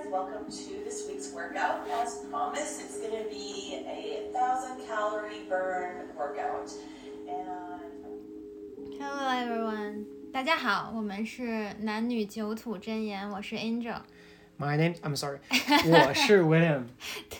guys, welcome to this week's workout. As promised, it's going to be a thousand calorie burn workout. And Hello everyone，大家好，我们是男女九土真言，我是 Angel。 My name, I'm sorry，我是 William。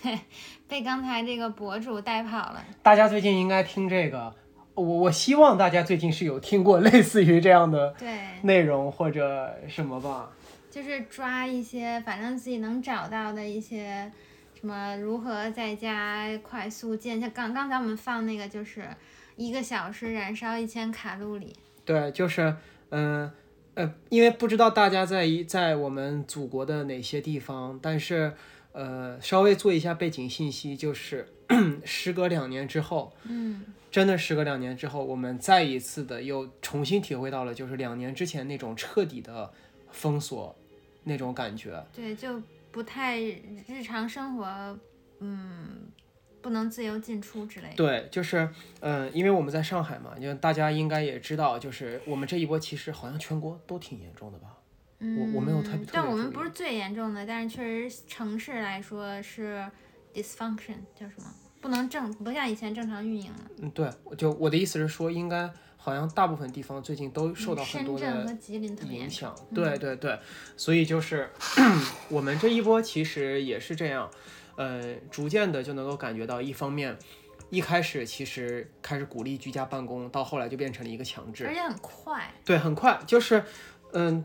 对，被刚才这个博主带跑了。大家最近应该听这个，我我希望大家最近是有听过类似于这样的对，内容或者什么吧。 就是抓一些反正自己能找到的一些什么如何在家快速健，像刚刚才我们放那个就是一个小时燃烧一千卡路里。对，就是嗯呃因为不知道大家在一在我们祖国的哪些地方，但是呃稍微做一下背景信息，就是 时隔两年之后，嗯，真的时隔两年之后，我们再一次的又重新体会到了，就是两年之前那种彻底的封锁那种感觉。对，就不太日常生活，嗯，不能自由进出之类的。对，就是，嗯、因为我们在上海嘛，因为大家应该也知道，就是我们这一波其实好像全国都挺严重的吧？嗯，我没有特别特但我们不是最严重的，但是确实城市来说是 dysfunction 叫什么？不能正不像以前正常运营了。嗯，对，就我的意思是说，应该好像大部分地方最近都受到很多的影。响。对对对，所以就是 我们这一波其实也是这样，呃，逐渐的就能够感觉到，一方面。一开始其实开始鼓励居家办公，到后来就变成了一个强制。而且很快，对，很快，就是，嗯，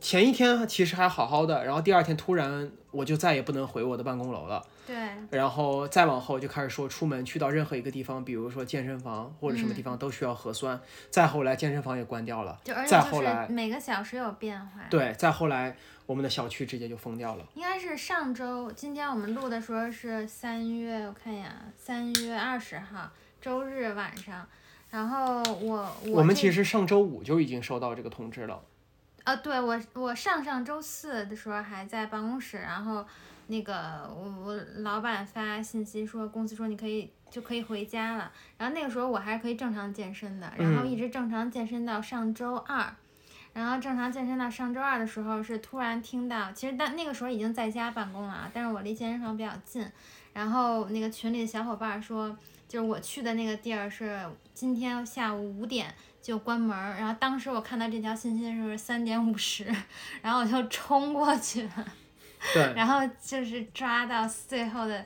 前一天其实还好好的，然后第二天突然我就再也不能回我的办公楼了，对，然后再往后就开始说出门去到任何一个地方，比如说健身房或者什么地方都需要核酸，再后来健身房也关掉了，就而且就是再后来每个小时有变化。对，再后来我们的小区直接就封掉了。应该是上周，今天我们录的时候是三月，我看一眼啊，三月二十号，周日晚上。然后我我我们其实上周五就已经收到这个通知了。啊，对我我上上周四的时候还在办公室，然后那个我我老板发信息说公司说你可以就可以回家了，然后那个时候我还是可以正常健身的，然后一直正常健身到上周二，然后正常健身到上周二的时候是突然听到，其实但那个时候已经在家办公了啊，但是我离健身房比较近，然后那个群里的小伙伴说，就是我去的那个地儿是今天下午五点。就关门儿，然后当时我看到这条信息的时候是三点五十，然后我就冲过去了，对，然后就是抓到最后的，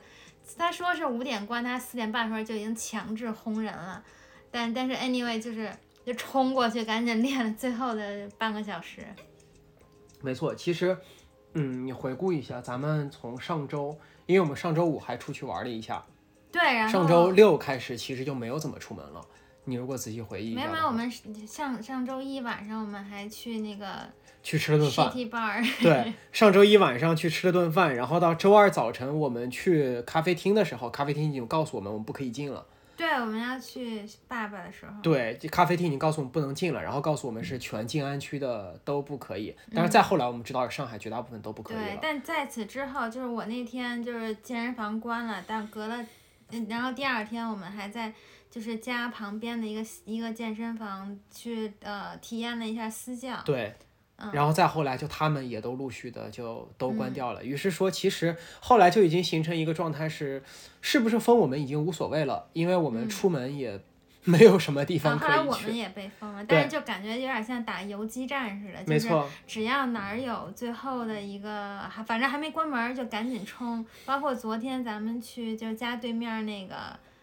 他说是五点关，他四点半的时候就已经强制轰人了，但但是 anyway 就是就冲过去赶紧练了最后的半个小时，没错，其实，嗯，你回顾一下，咱们从上周，因为我们上周五还出去玩了一下，对，然后上周六开始其实就没有怎么出门了。你如果仔细回忆一没有我们上上周一晚上我们还去那个去吃了顿饭，对，上周一晚上去吃了顿饭，然后到周二早晨我们去咖啡厅的时候，咖啡厅已经告诉我们我们不可以进了。对，我们要去爸爸的时候，对，这咖啡厅已经告诉我们不能进了，然后告诉我们是全静安区的都不可以。但是再后来我们知道上海绝大部分都不可以对，了。但在此之后，就是我那天就是健身房关了，但隔了，嗯然后第二天我们还在就是家旁边的一个一个健身房去呃体验了一下私教。对，嗯然后再后来就他们也都陆续的就都关掉了。于是说，其实后来就已经形成一个状态是，是不是封我们已经无所谓了，因为我们出门也没有什么地方可以去。后来我们也被封了，但是就感觉有点像打游击战似的，就是没错，只要哪儿有最后的一个，还反正还没关门儿就赶紧冲。包括昨天咱们去就家对面那个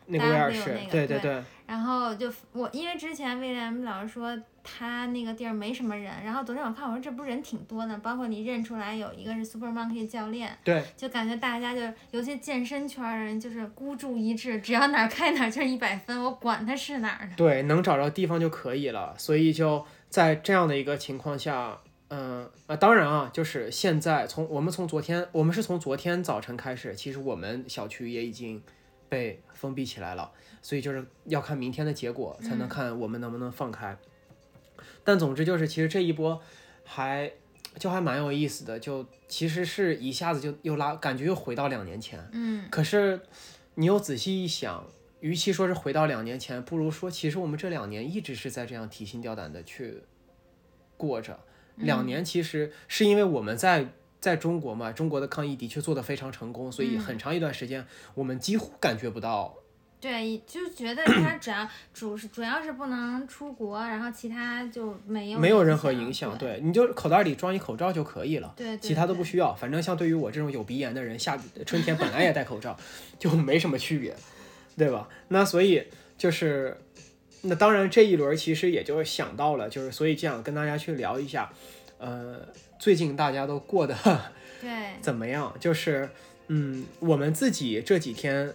那个威尔士那，个对对对，然后就我因为之前威廉老师说他那个地儿没什么人，然后昨天我看我说这不是人挺多的，包括你认出来有一个是 Super Monkey 教练，对，就感觉大家就尤其健身圈人就是孤注一掷，只要哪儿开哪儿就是一百分，我管他是哪儿的。对，能找着地方就可以了。所以就在这样的一个情况下，嗯啊，当然啊，就是现在从我们从昨天，我们是从昨天早晨开始，其实我们小区也已经被封闭起来了，所以就是要看明天的结果，才能看我们能不能放开。但总之就是，其实这一波还就还蛮有意思的，就其实是一下子就又拉，感觉又回到两年前。嗯，可是你又仔细一想，与其说是回到两年前，不如说其实我们这两年一直是在这样提心吊胆的去过着。两年其实是因为我们在在中国嘛，中国的抗疫的确做得非常成功，所以嗯很长一段时间我们几乎感觉不到。对，就觉得 他只要主是主要是不能出国，然后其他就没有没有任何影影响，对对，你就口袋里装一口罩就可以了，对，其他都不需需要。反正像对于我这种有鼻炎的人，夏春天本来也戴口罩，就没什么区别，对吧？那所以就是，那当然这一轮其实也就想到了，就是所以这样跟大家去聊一下，呃，最近大家都过得 对怎么样？就是，嗯，我们自己这几天，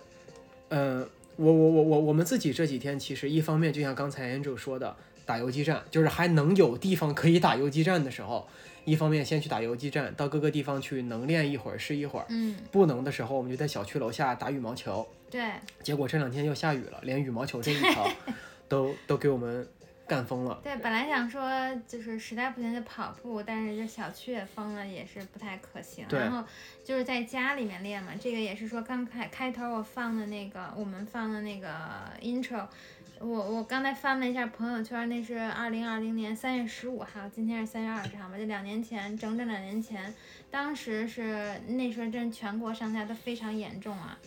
呃，我我我我我们自己这几天，其实一方面就像刚才 Andrew 说的，打游击战，就是还能有地方可以打游击战的时候，一方面先去打游击战，到各个地方去能练一会儿是一会儿，嗯不能的时候我们就在小区楼下打羽毛球。对结果这两天又下雨了，连羽毛球这一条都都给我们干疯了。对，本来想说就是实在不行就跑步，但是这小区也封了，也是不太可行。然后就是在家里面练嘛，这个也是说刚开开头我放的那个，我们放的那个 intro。我我刚才翻了一下朋友圈，那是二零二零年三月十五号，今天是三月二十号嘛，就两年前，整整两年前，当时是那时候真全国上下都非常严重啊。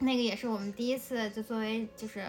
那个也是我们第一次，就作为就是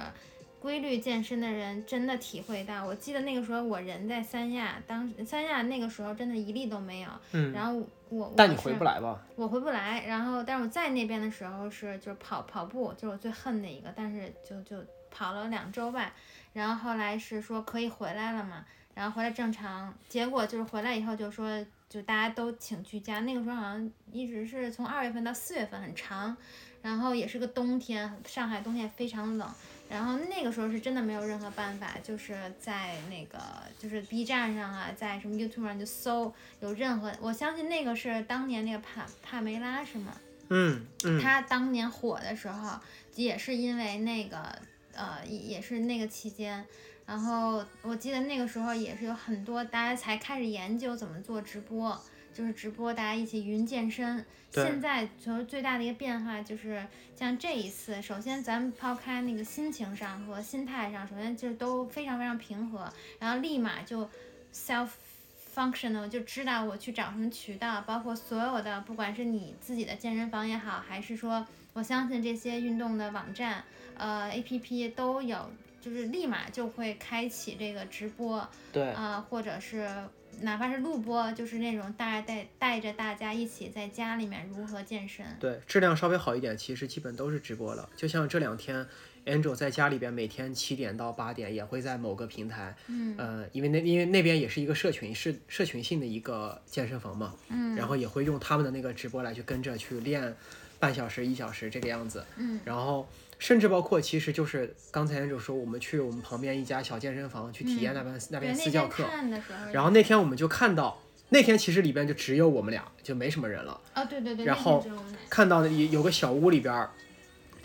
规律健身的人，真的体会到。我记得那个时候我人在三亚，当三亚那个时候真的一例都没有。嗯，然后我但你回不来吧？我回不来，然后但是我在那边的时候是就是跑跑步，就是我最恨的一个，但是就就跑了两周吧，然后后来是说可以回来了嘛，然后回来正常，结果就是回来以后就说就大家都请居家，那个时候好像一直是从二月份到四月份很长，然后也是个冬天，上海冬天非常冷。然后那个时候是真的没有任何办法，就是在那个就是 B 站上啊，在什么 YouTube 上就搜有任何，我相信那个是当年那个帕帕梅拉是吗？嗯嗯，她当年火的时候，也是因为那个呃，也也是那个期间。然后我记得那个时候也是有很多大家才开始研究怎么做直播，就是直播大家一起云健身。现在就是最大的一个变化就是像这一次，首先咱们抛开那个心情上和心态上，首先就是都非常非常平和，然后立马就 self functional 就知道我去找什么渠道，包括所有的，不管是你自己的健身房也好，还是说我相信这些运动的网站，呃 A P P 都有，就是立马就会开启这个直播，对，啊、或者是哪怕是录播，就是那种大家带带着大家一起在家里面如何健身。对，质量稍微好一点，其实基本都是直播了。就像这两天，Angel 在家里边每天七点到八点也会在某个平台，嗯呃，因为那因为那边也是一个社群，是社群性的一个健身房嘛，嗯然后也会用他们的那个直播来去跟着去练半小时一小时这个样子，嗯然后甚至包括其实就是刚才 Angel 说，我们去我们旁边一家小健身房去体验那边、那边私教课，然后那天我们就看到。那天其实里边就只有我们俩，就没什么人了。哦对对对，然后看到有有个小屋里边，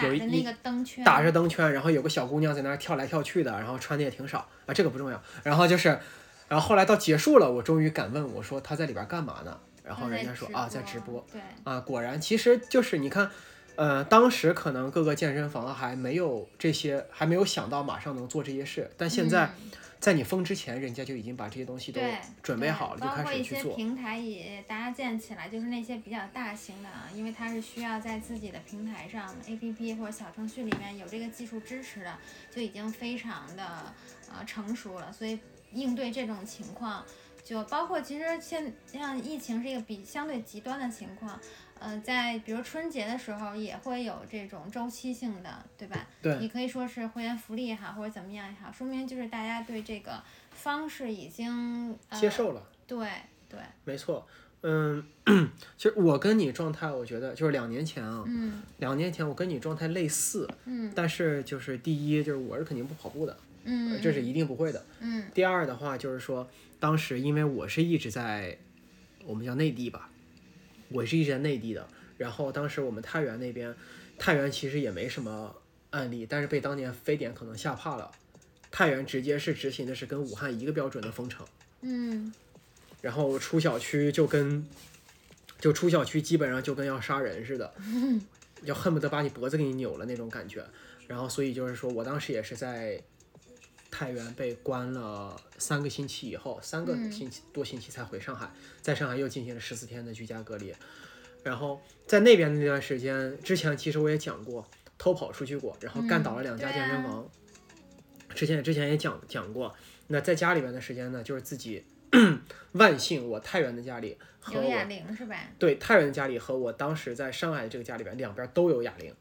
有一那个灯圈，打着灯圈，然后有个小姑娘在那儿跳来跳去的，然后穿的也挺少啊，这个不重要。然后就是，然后后来到结束了，我终于敢问我说她在里边干嘛呢？然后人家说啊在直播，对，啊，果然其实就是你看，呃，当时可能各个健身房还没有这些，还没有想到马上能做这些事，但现在嗯在你封之前，人家就已经把这些东西都准备好了，就开包括一些始去做。平台也搭建起来，就是那些比较大型的啊，因为它是需要在自己的平台上，APP 或者小程序里面有这个技术支持的，就已经非常的呃成熟了，所以应对这种情况。就包括其实现像疫情是一个比相对极端的情况，呃，在比如春节的时候也会有这种周期性的，对吧？对你可以说是会员福利也好，或者怎么样也好，说明就是大家对这个方式已经、呃、接受了，对对，没错。嗯，其实我跟你状态，我觉得就是两年前啊，嗯两年前我跟你状态类似，嗯但是就是第一就是我是肯定不跑步的，嗯，呃这是一定不会的。嗯第二的话就是说，当时因为我是一直在我们叫内地吧，我是一直在内地的。然后当时我们太原那边，太原其实也没什么案例，但是被当年非典可能吓怕了。太原直接是执行的是跟武汉一个标准的封城，嗯然后出小区就跟就出小区基本上就跟要杀人似的，就恨不得把你脖子给你扭了那种感觉。然后所以就是说我当时也是在太原被关了三个星期以后，三个星期多星期才回上海，在上海又进行了十四天的居家隔离。然后在那边的那段时间，之前其实我也讲过，偷跑出去过，然后干倒了两家健身房。之前之前也讲讲过，那在家里边的时间呢，就是自己 万幸我太原的家里和我有哑铃是吧？对太原的家里和我当时在上海这个家里边两边都有哑铃，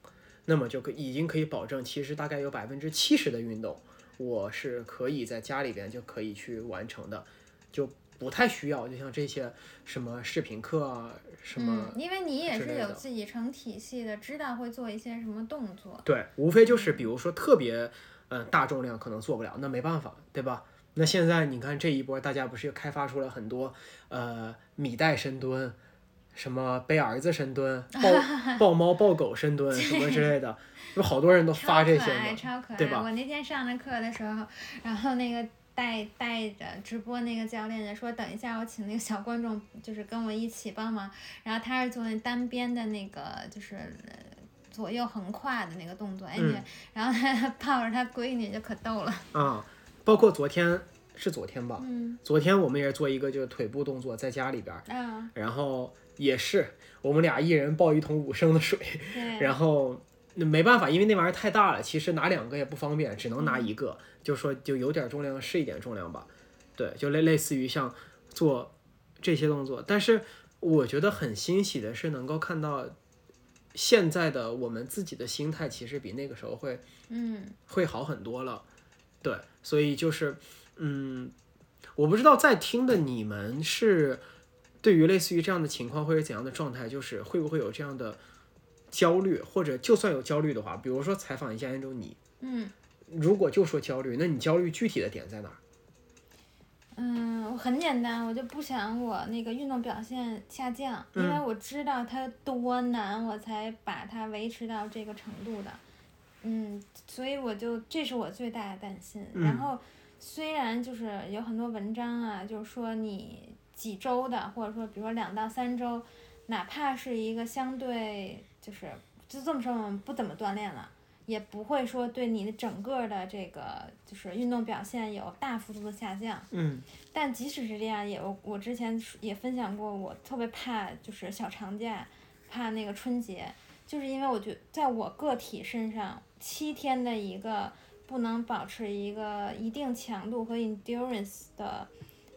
那么就可已经可以保证，其实大概有百分之七十的运动，我是可以在家里边就可以去完成的，就不太需要，就像这些什么视频课啊，什么、嗯，因为你也是有自己成体系的，知道会做一些什么动作。对，无非就是比如说特别呃大重量可能做不了，那没办法，对吧？那现在你看这一波，大家不是又开发出了很多呃米袋深蹲，什么背儿子深蹲、抱 抱猫抱狗深蹲什么之类的，有好多人都发这些超可爱，嘛，超可爱。对吧我那天上着课的时候，然后那个带带着直播那个教练就说，等一下我请那个小观众就是跟我一起帮忙，然后他是做那单边的那个就是。呃左右横跨的那个动作，哎，然后他抱着他闺女就可逗了，啊，包括昨天是昨天吧，嗯昨天我们也是做一个就是腿部动作，在家里边然后也是我们俩一人抱一桶五升的水，然后那没办法，因为那玩意儿太大了，其实拿两个也不方便，只能拿一个，就说就有点重量是一点重量吧，对，就类类似于像做这些动作，但是我觉得很欣喜的是能够看到现在的我们自己的心态其实比那个时候会嗯。会好很多了，对，所以就是嗯，我不知道在听的你们是对于类似于这样的情况会是怎样的状态，就是会不会有这样的焦虑，或者就算有焦虑的话，比如说采访一下安周你，嗯如果就说焦虑，那你焦虑具体的点在哪儿？嗯，我很简单，我就不想我那个运动表现下降，因为我知道它多难，我才把它维持到这个程度的。嗯，所以我就这是我最大的担心。然后虽然就是有很多文章啊，就是说你几周的，或者说比如说两到三周，哪怕是一个相对就是就这么说，不怎么锻炼了。也不会说对你的整个的这个就是运动表现有大幅度的下降。嗯但即使是这样，也我我之前也分享过，我特别怕就是小长假，怕那个春节，就是因为我觉得在我个体身上，七天的一个不能保持一个一定强度和 endurance 的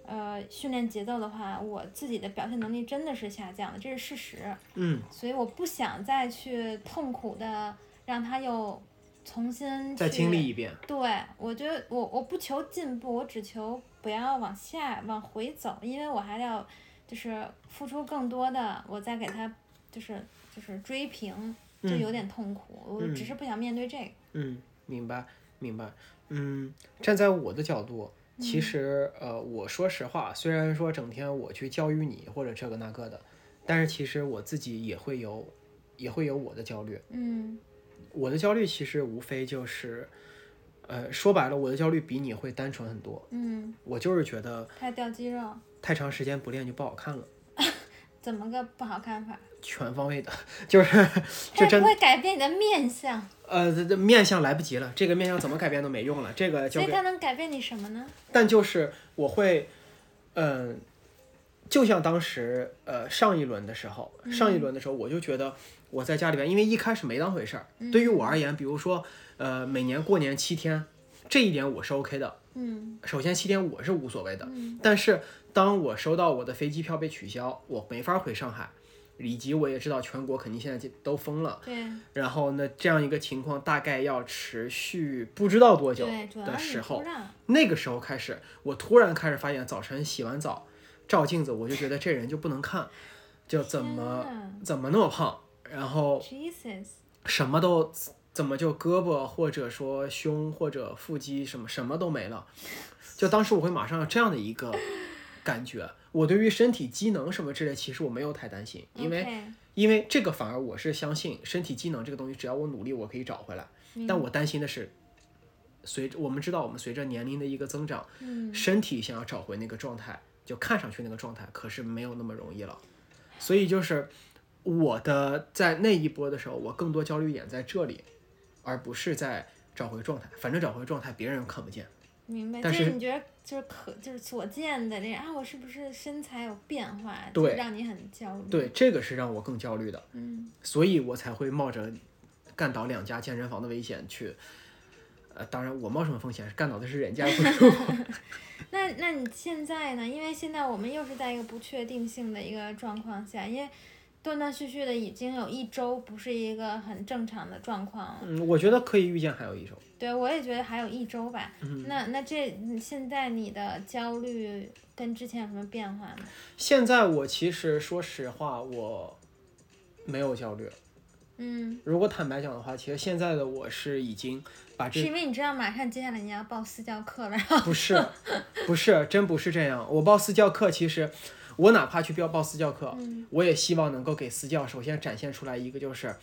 呃训练节奏的话，我自己的表现能力真的是下降了，这是事实。嗯，所以我不想再去痛苦的让他又重新再去经历一遍。对，我觉得我我不求进步，我只求不要往下往回走，因为我还要就是付出更多的，我再给他就是就是追平，就有点痛苦。我只是不想面对这个。嗯，明白明白。嗯，站在我的角度，其实呃，我说实话，虽然说整天我去教育你或者这个那个的，但是其实我自己也会有也会有我的焦虑。嗯。我的焦虑其实无非就是，呃，说白了，我的焦虑比你会单纯很多。嗯，我就是觉得太掉肌肉，太长时间不练就不好看了，怎么个不好看法？全方位的，就是就真它也不会改变你的面相，呃，这这面相来不及了，这个面相怎么改变都没用了，这个交给所以它能改变你什么呢？但就是我会，嗯、就像当时呃上一轮的时候，上一轮的时候我就觉得我在家里边，因为一开始没当回事儿。对于我而言，比如说呃每年过年七天，这一点我是 OK 的。嗯首先七天我是无所谓的，嗯但是当我收到我的飞机票被取消，我没法回上海，以及我也知道全国肯定现在就都封了，对。然后呢这样一个情况大概要持续不知道多久的时候。那个时候开始，我突然开始发现，早晨洗完澡照镜子，我就觉得这人就不能看，就怎么怎么那么胖，然后什么都怎么就胳膊或者说胸或者腹肌什么什么都没了，就当时我会马上有这样的一个感觉。我对于身体机能什么之类，其实我没有太担心，因为因为这个反而我是相信身体机能这个东西，只要我努力，我可以找回来。但我担心的是，随着我们知道，我们随着年龄的一个增长，嗯身体想要找回那个状态，就看上去那个状态，可是没有那么容易了。所以就是我的在那一波的时候，我更多焦虑点在这里，而不是在找回状态。反正找回状态别人看不见，明白。但是是你觉得就是可就是所见的这啊，我是不是身材有变化，对就让你很焦虑。，对，这个是让我更焦虑的，嗯所以我才会冒着干倒两家健身房的危险去。呃，当然我冒什么风险？干倒的是人家，不是我。那那你现在呢？因为现在我们又是在一个不确定性的一个状况下，因为断断续续的已经有一周不是一个很正常的状况了。嗯，我觉得可以预见还有一周。对，我也觉得还有一周吧。嗯那那这你现在你的焦虑跟之前有什么变化吗？现在我其实说实话，我没有焦虑。嗯，如果坦白讲的话，其实现在的我是已经把这是因为你知道马上接下来你要报私教课了，不是，不是，真不是这样。我报私教课，其实我哪怕去标报私教课，嗯我也希望能够给私教首先展现出来一个就是，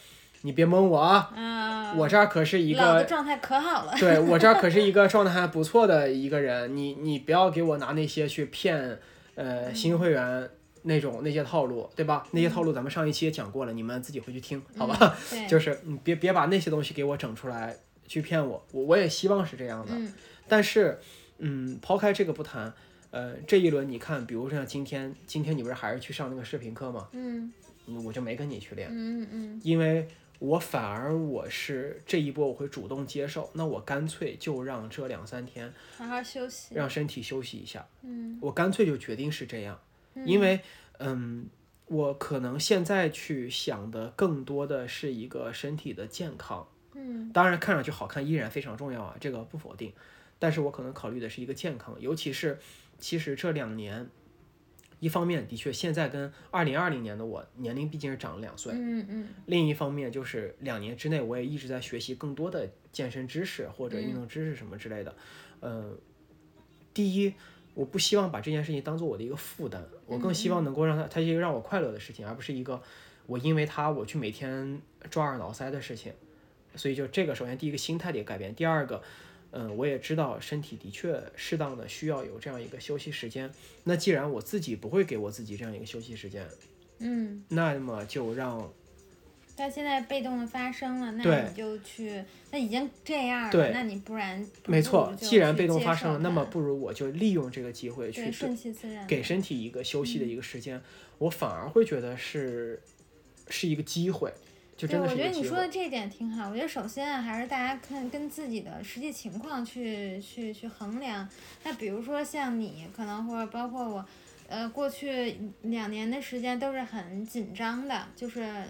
你别蒙我啊，啊，我这儿可是一个，状态可好了。对我这儿可是一个状态还不错的一个人，你你不要给我拿那些去骗呃新会员。那种那些套路，对吧？那些套路咱们上一期也讲过了，你们自己回去听，好吧？嗯，就是你别别把那些东西给我整出来去骗我，我我也希望是这样的。嗯但是，嗯，抛开这个不谈，呃，这一轮你看，比如说像今天，今天你不是还是去上那个视频课吗？嗯嗯我就没跟你去练，嗯嗯因为我反而我是这一波我会主动接受，那我干脆就让这两三天好好休息。让身体休息一下，嗯我干脆就决定是这样，因为，嗯。我可能现在去想的更多的是一个身体的健康，嗯当然，看上去好看依然非常重要啊，这个不否定。但是我可能考虑的是一个健康，尤其是其实这两年，一方面的确现在跟二零二零年的我年龄毕竟是长了两岁，嗯嗯另一方面就是两年之内我也一直在学习更多的健身知识或者运动知识什么之类的。呃，第一，我不希望把这件事情当做我的一个负担，我更希望能够让它它是一个让我快乐的事情，而不是一个我因为它我去每天抓耳挠腮的事情。所以就这个，首先第一个心态得改变，第二个，嗯，我也知道身体的确适当的需要有这样一个休息时间。那既然我自己不会给我自己这样一个休息时间，嗯，那么就让但现在被动的发生了，那你就去，那已经这样了，对那你不然不没错既然被动发生了，那么不如我就利用这个机会去顺其自然，给身体一个休息的一个时间，我反而会觉得是是一个机会，就对，真的我觉得。你说的这一点挺好。我觉得首先啊，还是大家看跟自己的实际情况去去去衡量。那比如说像你，可能或者包括我，呃，过去两年的时间都是很紧张的，就是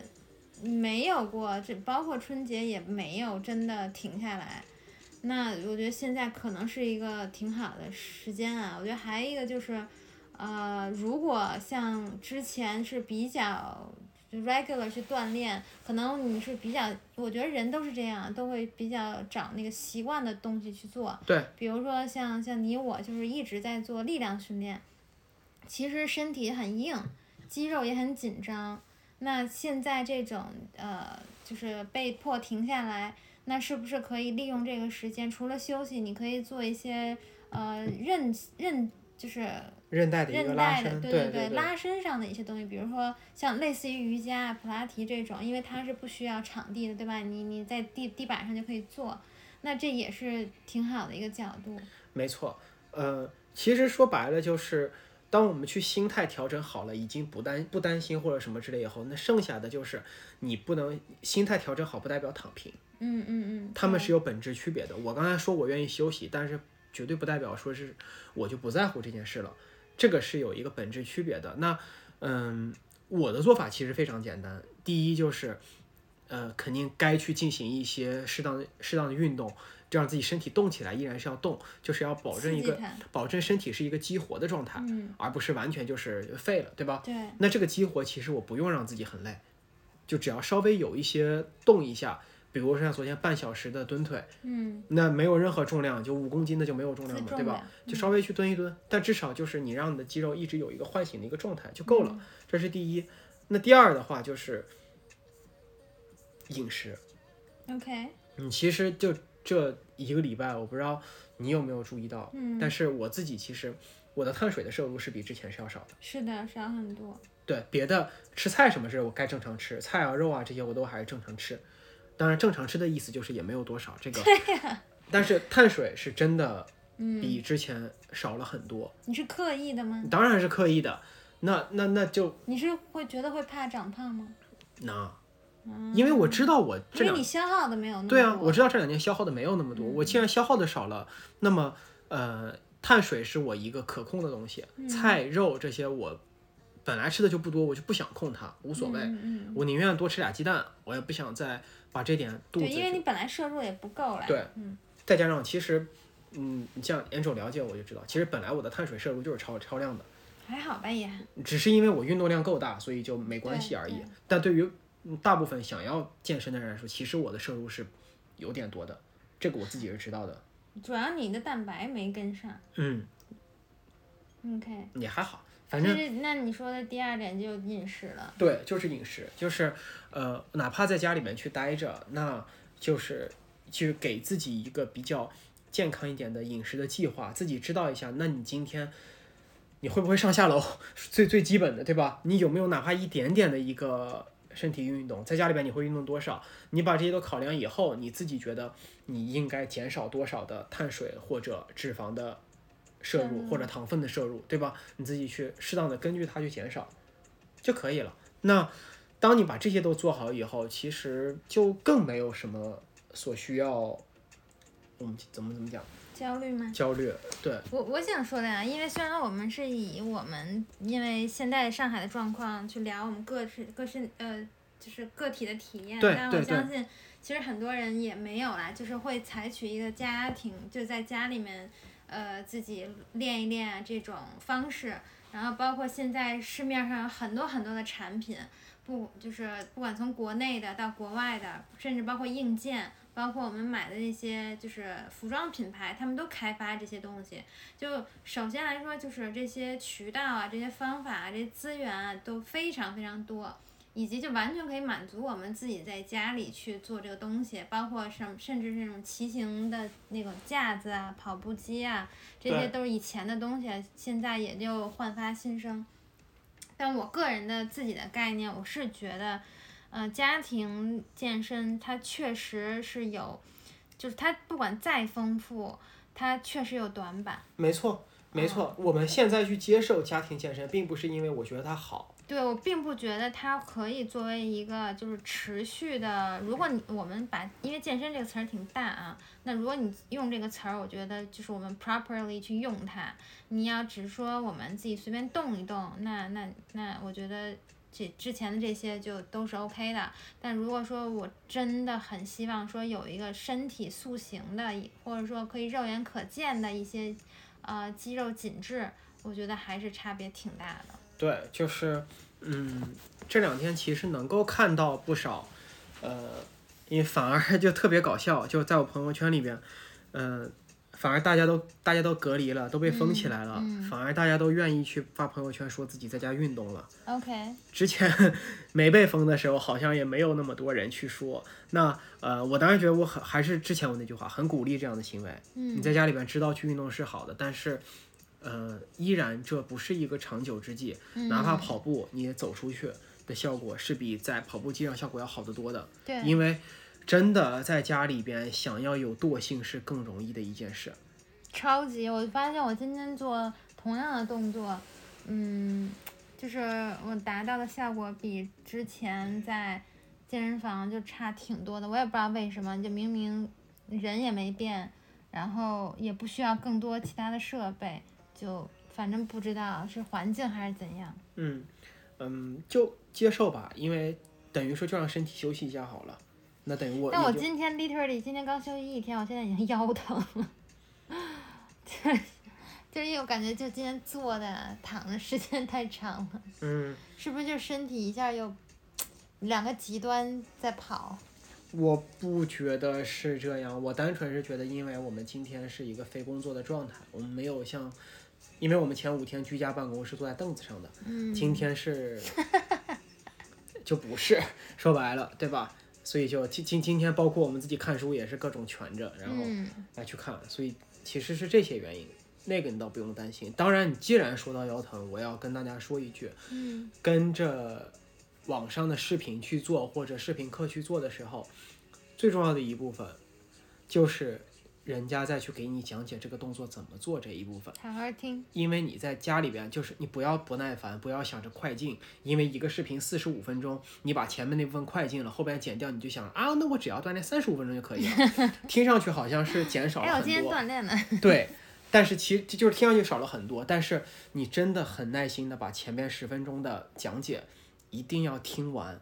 没有过，这包括春节也没有真的停下来。那我觉得现在可能是一个挺好的时间啊。我觉得还有一个就是，呃，如果像之前是比较就 regular 去锻炼，可能你是比较，我觉得人都是这样，都会比较找那个习惯的东西去做。对，比如说像像你我就是一直在做力量训练，其实身体很硬，肌肉也很紧张。那现在这种呃，就是被迫停下来，那是不是可以利用这个时间，除了休息，你可以做一些呃韧韧，就是韧带的一个拉伸，对对对，拉伸上的一些东西，比如说像类似于瑜伽、普拉提这种，因为它是不需要场地的，对吧？你你在地地板上就可以做，那这也是挺好的一个角度。没错。呃，其实说白了就是，当我们去心态调整好了，已经不担不担心或者什么之类以后，那剩下的就是你不能心态调整好，不代表躺平，嗯嗯嗯，他们是有本质区别的。我刚才说我愿意休息，但是绝对不代表说是我就不在乎这件事了，这个是有一个本质区别的。那嗯，我的做法其实非常简单，第一就是。呃，肯定该去进行一些适当的适当的运动，这样自己身体动起来，依然是要动，就是要保证一个保证身体是一个激活的状态，嗯，而不是完全就是废了，对吧？对，那这个激活其实我不用让自己很累，就只要稍微有一些动一下，比如说像昨天半小时的蹲腿，嗯，那没有任何重量，就五公斤的就没有重量嘛，对吧？就稍微去蹲一蹲，但至少就是你让你的肌肉一直有一个唤醒的一个状态就够了，嗯这是第一。那第二的话就是饮食，OK，你其实就这一个礼拜，我不知道你有没有注意到，嗯，但是我自己其实我的碳水的摄入是比之前是要少的。是的，少很多。对，别的吃菜什么是我该正常吃，菜啊肉啊这些我都还是正常吃。当然，正常吃的意思就是也没有多少这个。但是碳水是真的嗯，比之前少了很多。你是刻意的吗？当然是刻意的，那那那就你是会觉得会怕长胖吗？那，因为我知道我这两因为你消耗的没有那么多。对啊，我知道这两年消耗的没有那么多，我既然消耗的少了，那么呃，碳水是我一个可控的东西，嗯菜肉这些我本来吃的就不多，我就不想控它，无所谓，嗯嗯我宁愿多吃俩鸡蛋，我也不想再把这点肚子对，因为你本来摄入也不够了。对嗯再加上其实。嗯，你像 Angel 了解我就知道，其实本来我的碳水摄入就是超超量的，还好吧也。只是因为我运动量够大，所以就没关系而已。但对于嗯大部分想要健身的人来说，其实我的摄入是有点多的，这个我自己是知道的。主要你的蛋白没跟上。嗯，OK，也还好，反是那你说的第二点就饮食了。对，就是饮食，就是呃，哪怕在家里面去待着，那就是去给自己一个比较健康一点的饮食的计划，自己知道一下，那你今天你会不会上下楼，最最基本的，对吧？你有没有哪怕一点点的一个身体运动，在家里边你会运动多少？你把这些都考量以后，你自己觉得你应该减少多少的碳水或者脂肪的摄入，或者糖分的摄入，对吧？你自己去适当的根据它去减少就可以了。那当你把这些都做好以后，其实就更没有什么所需要，我们怎么怎么讲焦虑吗？焦虑。对，我我想说的呀，因为虽然我们是以我们因为现在上海的状况去聊我们个是个是呃就是个体的体验，但我相信其实很多人也没有啦，就是会采取一个家庭就在家里面呃自己练一练这种方式，然后包括现在市面上很多很多的产品，不就是不管从国内的到国外的，甚至包括硬件。包括我们买的那些就是服装品牌，他们都开发这些东西。就首先来说，就是这些渠道啊、这些方法、这些资源啊都非常非常多，以及就完全可以满足我们自己在家里去做这个东西，包括什甚至这种骑行的那种架子啊、跑步机啊，这些都是以前的东西，现在也就焕发新生。但我个人的自己的概念，我是觉得。呃，家庭健身它确实是有，就是它不管再丰富，它确实有短板。没错，没错。我们现在去接受家庭健身，并不是因为我觉得它好，对我并不觉得它可以作为一个就是持续的。如果你我们把因为健身这个词儿挺大啊，那如果你用这个词儿，我觉得就是我们 properly 去用它。你要只说我们自己随便动一动，那那那我觉得。这之前的这些就都是 OK 的，但如果说我真的很希望说有一个身体塑形的，或者说可以肉眼可见的一些呃肌肉紧致，我觉得还是差别挺大的。对，就是嗯，这两天其实能够看到不少，呃，因为反而就特别搞笑，就在我朋友圈里边，嗯、反而大家都大家都隔离了，都被封起来了，嗯嗯反而大家都愿意去发朋友圈说自己在家运动了。OK，之前 没被封的时候，好像也没有那么多人去说。那呃，我当然觉得我很还是之前我那句话，很鼓励这样的行为。嗯你在家里边知道去运动是好的，但是呃，依然这不是一个长久之计。嗯哪怕跑步，你走出去的效果是比在跑步机上效果要好得多的。对，因为真的在家里边想要有惰性是更容易的一件事。超级，我发现我今天做同样的动作，嗯，就是我达到的效果比之前在健身房就差挺多的。我也不知道为什么，就明明人也没变，然后也不需要更多其他的设备，就反正不知道是环境还是怎样。嗯嗯，就接受吧，因为等于说就让身体休息一下好了。那等于我，但我今天 literally 今天刚休息一天，我现在已经腰疼了，就是就是因为我感觉就今天坐的躺的时间太长了。嗯，是不是就身体一下又两个极端在跑？我不觉得是这样，我单纯是觉得，因为我们今天是一个非工作的状态，我们没有像，因为我们前五天居家办公是坐在凳子上的，嗯，今天是就不是，说白了，对吧？所以就今今今天包括我们自己看书也是各种蜷着，然后嗯来去看，所以其实是这些原因。那个你倒不用担心。当然，你既然说到腰疼，我要跟大家说一句，嗯跟着网上的视频去做或者视频课去做的时候，最重要的一部分就是人家再去给你讲解这个动作怎么做这一部分。好好听。因为你在家里边，就是你不要不耐烦，不要想着快进，因为一个视频四十五分钟，你把前面那部分快进了，后边剪掉，你就想啊，那我只要锻炼三十五分钟就可以了，听上去好像是减少哎，了很我今天多，锻炼了。对，但是其实就是听上去少了很多，但是你真的很耐心的把前面十分钟的讲解一定要听完，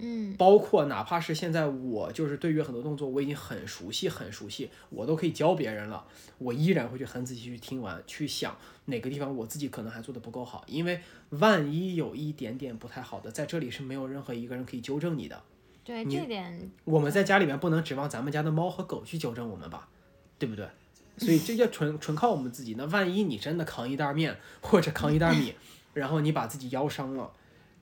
嗯包括哪怕是现在我就是对于很多动作我已经很熟悉很熟悉，我都可以教别人了，我依然会去很仔细去听完，去想哪个地方我自己可能还做的不够好，因为万一有一点点不太好的，在这里是没有任何一个人可以纠正你的。对，你这点我们在家里面不能指望咱们家的猫和狗去纠正我们吧，对不对？所以这要纯纯靠我们自己。那万一你真的扛一袋面或者扛一袋米，然后你把自己腰伤了，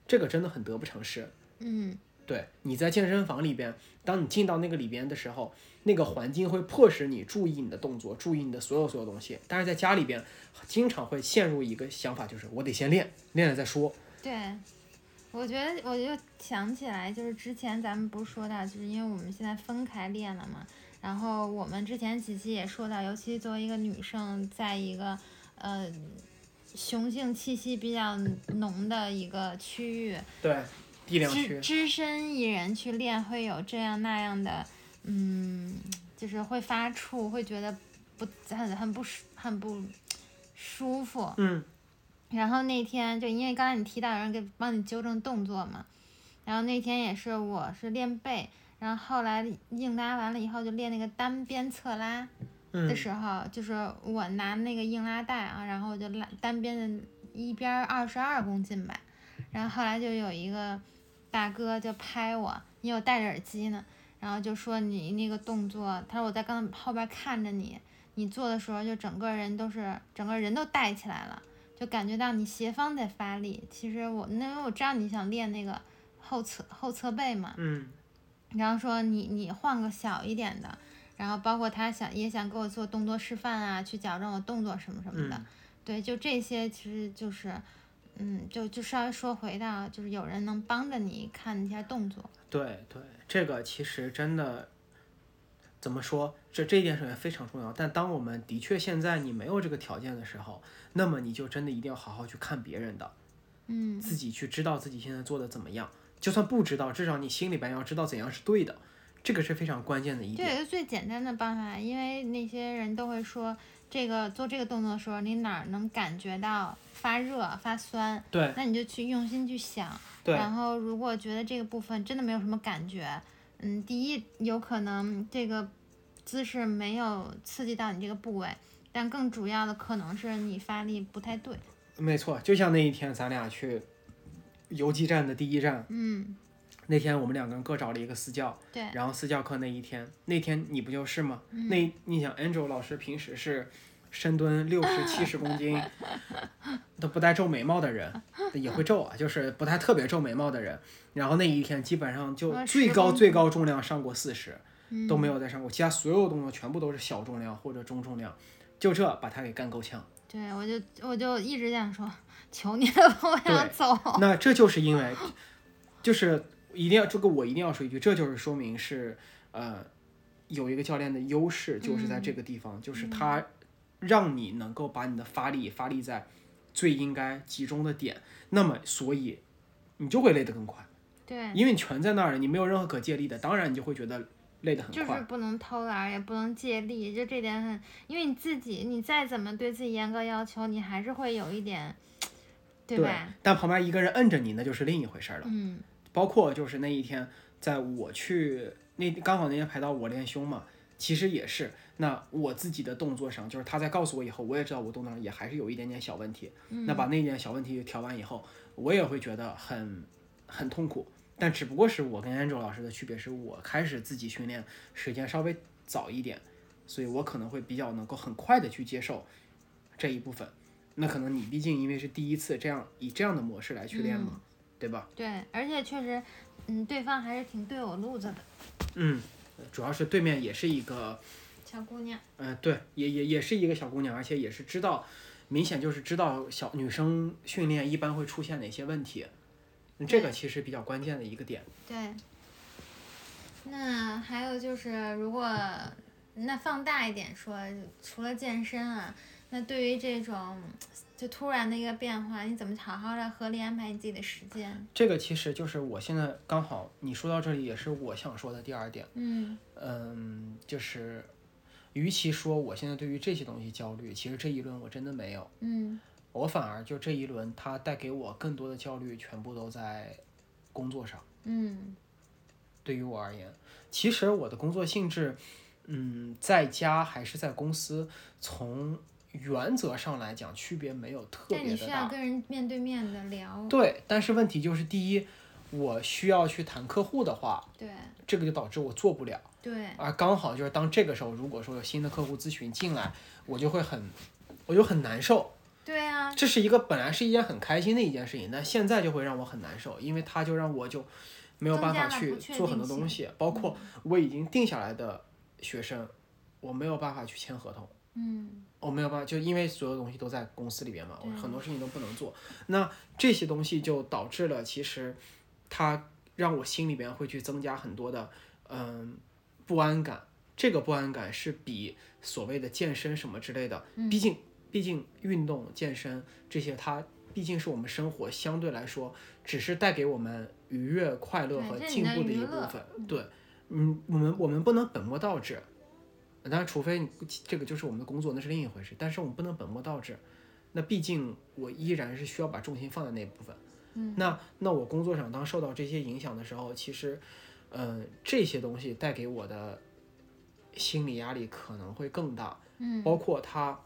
这个真的很得不偿失。嗯对，你在健身房里边，当你进到那个里边的时候，那个环境会迫使你注意你的动作，注意你的所有所有东西。但是在家里边，经常会陷入一个想法，就是我得先练，练了再说。对，我觉得我就想起来，就是之前咱们不是说到，就是因为我们现在分开练了嘛，然后我们之前几期也说到，尤其作为一个女生，在一个呃雄性气息比较浓的一个区域，对，只区，只身一人去练，会有这样那样的，嗯，就是会发怵，会觉得不很很不舒很不舒服。嗯，然后那天就因为刚才你提到有人给帮你纠正动作嘛，然后那天也是我是练背，然后后来硬拉完了以后就练那个单边侧拉的嗯，时候，就是我拿那个硬拉带啊，然后我就拉单边的一边二十二公斤吧，然后后来就有一个大哥就拍我，因为我戴着耳机呢，然后就说你那个动作，他说我在刚后边看着你，你做的时候就整个人都是整个人都带起来了。就感觉到你斜方在发力。其实我那因为我知道你想练那个后侧后侧背嘛，嗯，然后说你你换个小一点的，然后包括他想也想给我做动作示范啊，去矫正我动作什么什么的。嗯对，就这些其实就是，嗯，就就稍微说回到就是有人能帮着你看一下动作。对对，这个其实真的怎么说？这这一点首先非常重要。但当我们的确现在你没有这个条件的时候，那么你就真的一定要好好去看别人的，嗯，自己去知道自己现在做的怎么样。就算不知道，至少你心里边要知道怎样是对的，这个是非常关键的一点。这有一个最简单的办法，因为那些人都会说，这个做这个动作的时候，你哪儿能感觉到发热、发酸，对那你就去用心去想。对然后如果觉得这个部分真的没有什么感觉，嗯，第一有可能这个姿势没有刺激到你这个部位，但更主要的可能是你发力不太对。没错，就像那一天咱俩去游击战的第一站，嗯，那天我们两个人各找了一个私教，对，然后私教课那一天，那天你不就是吗？嗯那你想，Angel 老师平时是深蹲六十七十公斤，都不带皱眉毛的人，也会皱啊，就是不太特别皱眉毛的人。然后那一天基本上就最高最高重量上过四十，嗯都没有再上过，其他所有动作全部都是小重量或者中重量，就这把他给干够呛。对我就我就一直这样说，求你了，我想走。那这就是因为，就是一定要这个我一定要说一句，这就是说明是呃有一个教练的优势，就是在这个地方，就是他让你能够把你的发力发力在最应该集中的点，那么所以你就会累得更快，对，因为你全在那儿了，你没有任何可借力的，当然你就会觉得累得很就是。不能偷懒，也不能借力，就这点很，因为你自己，你再怎么对自己严格要求，你还是会有一点，对吧？但旁边一个人摁着你，那就是另一回事儿了。嗯包括就是那一天，在我去那刚好那天排到我练胸嘛，其实也是。那我自己的动作上，就是他在告诉我以后，我也知道我动作上也还是有一点点小问题。那把那点小问题调完以后，我也会觉得很很痛苦。但只不过是我跟 Angel 老师的区别是我开始自己训练时间稍微早一点，所以我可能会比较能够很快的去接受这一部分。那可能你毕竟因为是第一次这样以这样的模式来去练嘛，对吧？对，而且确实，嗯，对方还是挺对我路子的，嗯，主要是对面也是一个，小姑娘。嗯、对，也也也是一个小姑娘，而且也是知道，明显就是知道小女生训练一般会出现哪些问题，这个其实比较关键的一个点。对。那还有就是，如果那放大一点说，除了健身啊，那对于这种就突然的一个变化，你怎么好好的合理安排你自己的时间？这个其实就是我现在刚好你说到这里，也是我想说的第二点。嗯嗯，就是，与其说我现在对于这些东西焦虑，其实这一轮我真的没有，嗯我反而就这一轮它带给我更多的焦虑，全部都在工作上。嗯对于我而言，其实我的工作性质，嗯，在家还是在公司，从原则上来讲，区别没有特别的大。需要跟人面对面的聊，对，但是问题就是，第一，我需要去谈客户的话，对这个就导致我做不了。对而刚好就是当这个时候，如果说有新的客户咨询进来，我就会很，我就很难受。对啊，这是一个本来是一件很开心的一件事情，但现在就会让我很难受，因为它就让我就没有办法去做很多东西，包括我已经定下来的学生，我没有办法去签合同。嗯我没有办法，就因为所有东西都在公司里边嘛，我很多事情都不能做。那这些东西就导致了，其实它让我心里边会去增加很多的嗯不安感。这个不安感是比所谓的健身什么之类的，嗯毕竟毕竟运动、健身这些，它毕竟是我们生活相对来说只是带给我们愉悦、快乐和进步的一部分。对，嗯，我们我们不能本末倒置。当然，除非你这个就是我们的工作，那是另一回事。但是我们不能本末倒置。那毕竟我依然是需要把重心放在那部分。嗯，那那我工作上当受到这些影响的时候，其实，嗯、这些东西带给我的心理压力可能会更大。嗯包括它，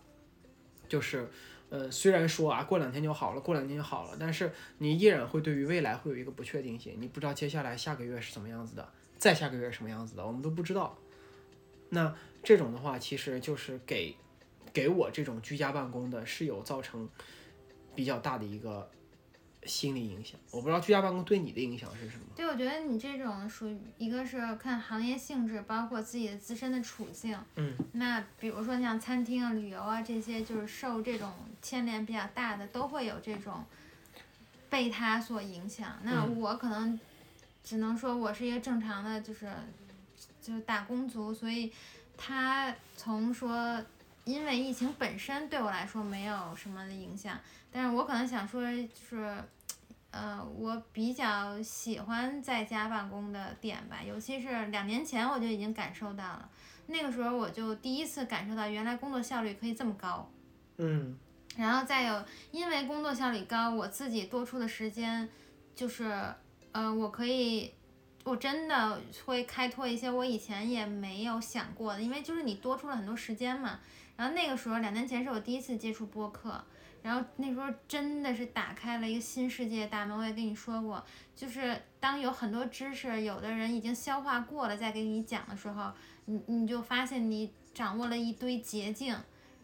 就是，呃，虽然说啊，过两天就好了，过两天就好了，但是你依然会对于未来会有一个不确定性，你不知道接下来下个月是什么样子的，再下个月是什么样子的，我们都不知道。那这种的话，其实就是给给我这种居家办公的室友造成比较大的一个心理影响。我不知道居家办公对你的影响是什么？对，我觉得你这种属于一个是看行业性质，包括自己的自身的处境。嗯。那比如说像餐厅啊、旅游啊这些，就是受这种牵连比较大的，都会有这种被它所影响。那嗯我可能只能说我是一个正常的，就是就是打工族，所以它从说。因为疫情本身对我来说没有什么的影响，但是我可能想说就是，呃，我比较喜欢在家办公的点吧，尤其是两年前我就已经感受到了，那个时候我就第一次感受到原来工作效率可以这么高。嗯然后再有，因为工作效率高，我自己多出的时间，就是，呃，我可以，我真的会开拓一些我以前也没有想过的，因为就是你多出了很多时间嘛。然后那个时候，两年前是我第一次接触播客，然后那时候真的是打开了一个新世界大门。我也跟你说过，就是当有很多知识，有的人已经消化过了，再给你讲的时候，你你就发现你掌握了一堆捷径。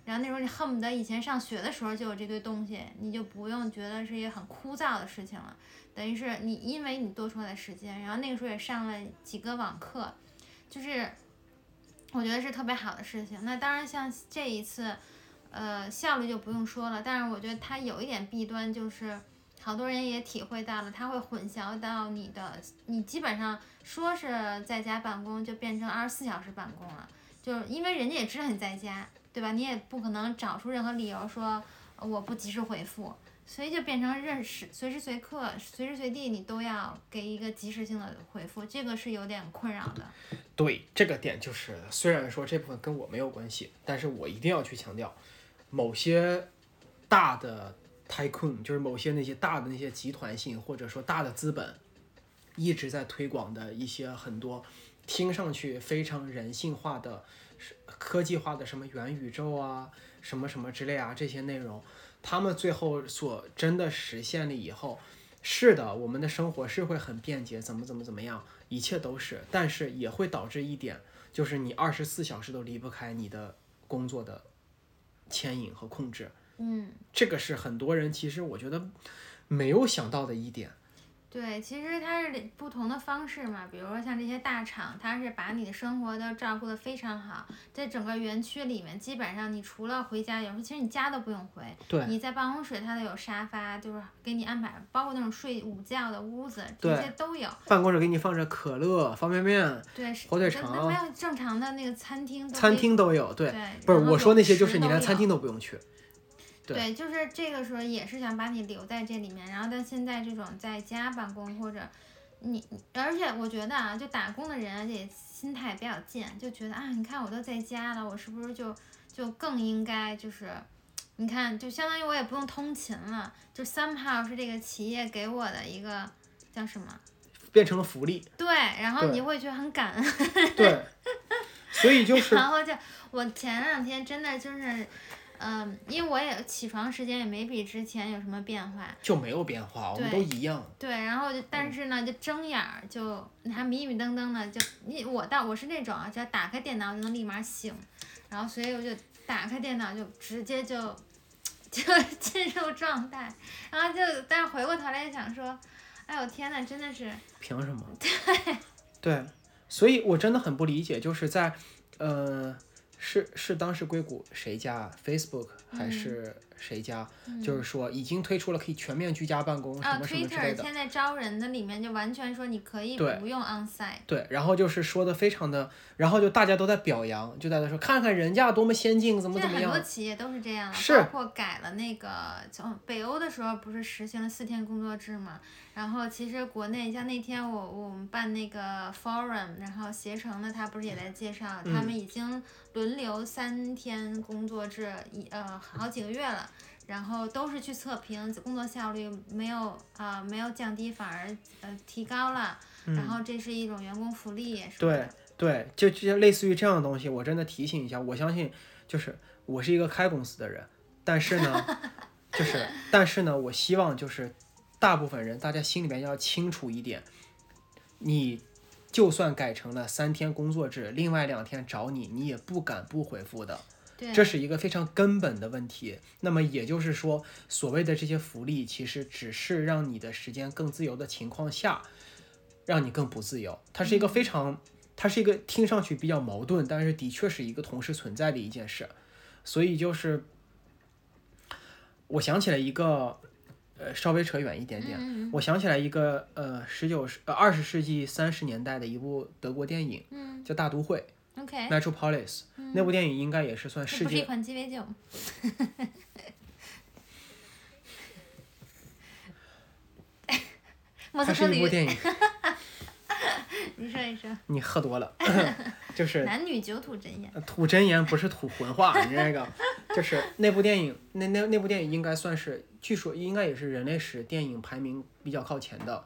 然后那时候你恨不得以前上学的时候就有这堆东西，你就不用觉得是一个很枯燥的事情了。等于是你因为你多出来的时间，然后那个时候也上了几个网课，就是我觉得是特别好的事情。那当然像这一次，呃，效率就不用说了，但是我觉得它有一点弊端，就是好多人也体会到了，它会混淆到你的，你基本上说是在家办公，就变成二十四小时办公了，就是因为人家也知道你在家。对吧？你也不可能找出任何理由说我不及时回复，所以就变成认识随时随刻、随时随地你都要给一个及时性的回复，这个是有点困扰的。对，这个点就是，虽然说这部分跟我没有关系，但是我一定要去强调，某些大的 tycoon，就是某些那些大的那些集团性或者说大的资本，一直在推广的一些很多听上去非常人性化的、科技化的什么元宇宙啊、什么什么之类啊这些内容，他们最后所真的实现了以后，是的，我们的生活是会很便捷，怎么怎么怎么样。一切都是，但是也会导致一点，就是你二十四小时都离不开你的工作的牵引和控制。嗯，这个是很多人其实我觉得没有想到的一点。对，其实它是不同的方式嘛，比如说像这些大厂，它是把你的生活都照顾得非常好，在整个园区里面，基本上你除了回家，有时候其实你家都不用回，对你在办公室它都有沙发，就是给你安排，包括那种睡午觉的屋子，这些都有。办公室给你放着可乐、方便面、对，是火腿肠没有正常的那个餐厅餐厅都有。对，对，不是我说那些，就是你连餐厅都不用去。对对，就是这个时候也是想把你留在这里面，然后但现在这种在家办公或者你，而且我觉得啊，就打工的人也心态比较贱，就觉得啊，你看我都在家了，我是不是就就更应该就是，你看就相当于我也不用通勤了，就 somehow 是这个企业给我的一个叫什么？变成了福利。对，然后你会觉得很感恩，对，所以就是然后就我前两天真的就是。嗯，因为我也起床时间也没比之前有什么变化，就没有变化，我们都一样。对，然后就但是呢，就睁眼儿就还迷迷瞪瞪的，就你我到我是那种啊，只要打开电脑就能立马醒，然后所以我就打开电脑就直接就就 进入状态，然后就但是回过头来想说，哎呦天呐，真的是凭什么？对对，所以我真的很不理解，就是在呃，是是当时硅谷谁家？Facebook 还嗯是谁家？就是说已经推出了可以全面居家办公什啊么什么之类，Twitter 的。现在招人的里面就完全说你可以不用 onsite，对，然后就是说的非常的，然后就大家都在表扬，就在那说看看人家多么先进，怎么怎么现在很多。企业都是这样，是包括改了那个从北欧的时候不是实行了四天工作制嘛？然后其实国内像那天我我们办那个 forum，然后携程的他不是也在介绍，他嗯们已经轮流三天工作制一呃好几个月了。然后都是去测评工作效率没有啊、没有降低，反而呃提高了。然后这是一种员工福利，是吧嗯对对，就这些类似于这样的东西，我真的提醒一下。我相信，就是我是一个开公司的人，但是呢，就是但是呢，我希望就是大部分人大家心里面要清楚一点，你就算改成了三天工作制，另外两天找你，你也不敢不回复的。对这是一个非常根本的问题。那么也就是说，所谓的这些福利，其实只是让你的时间更自由的情况下，让你更不自由。它是一个非常，它是一个听上去比较矛盾，但是的确是一个同时存在的一件事。所以就是，我想起来一个，呃，稍微扯远一点点，嗯我想起来一个，呃，十九世呃二十世纪三十年代的一部德国电影，嗯叫《大都会》，OK，（Metropolis）。那部电影应该也是算世界这不是一款鸡尾酒？它是一部电影，你说一说，你喝多了，就是男女酒吐真言。吐真言不是吐混话，你这个就是那部电影，那那那部电影应该算是，据说应该也是人类史电影排名比较靠前的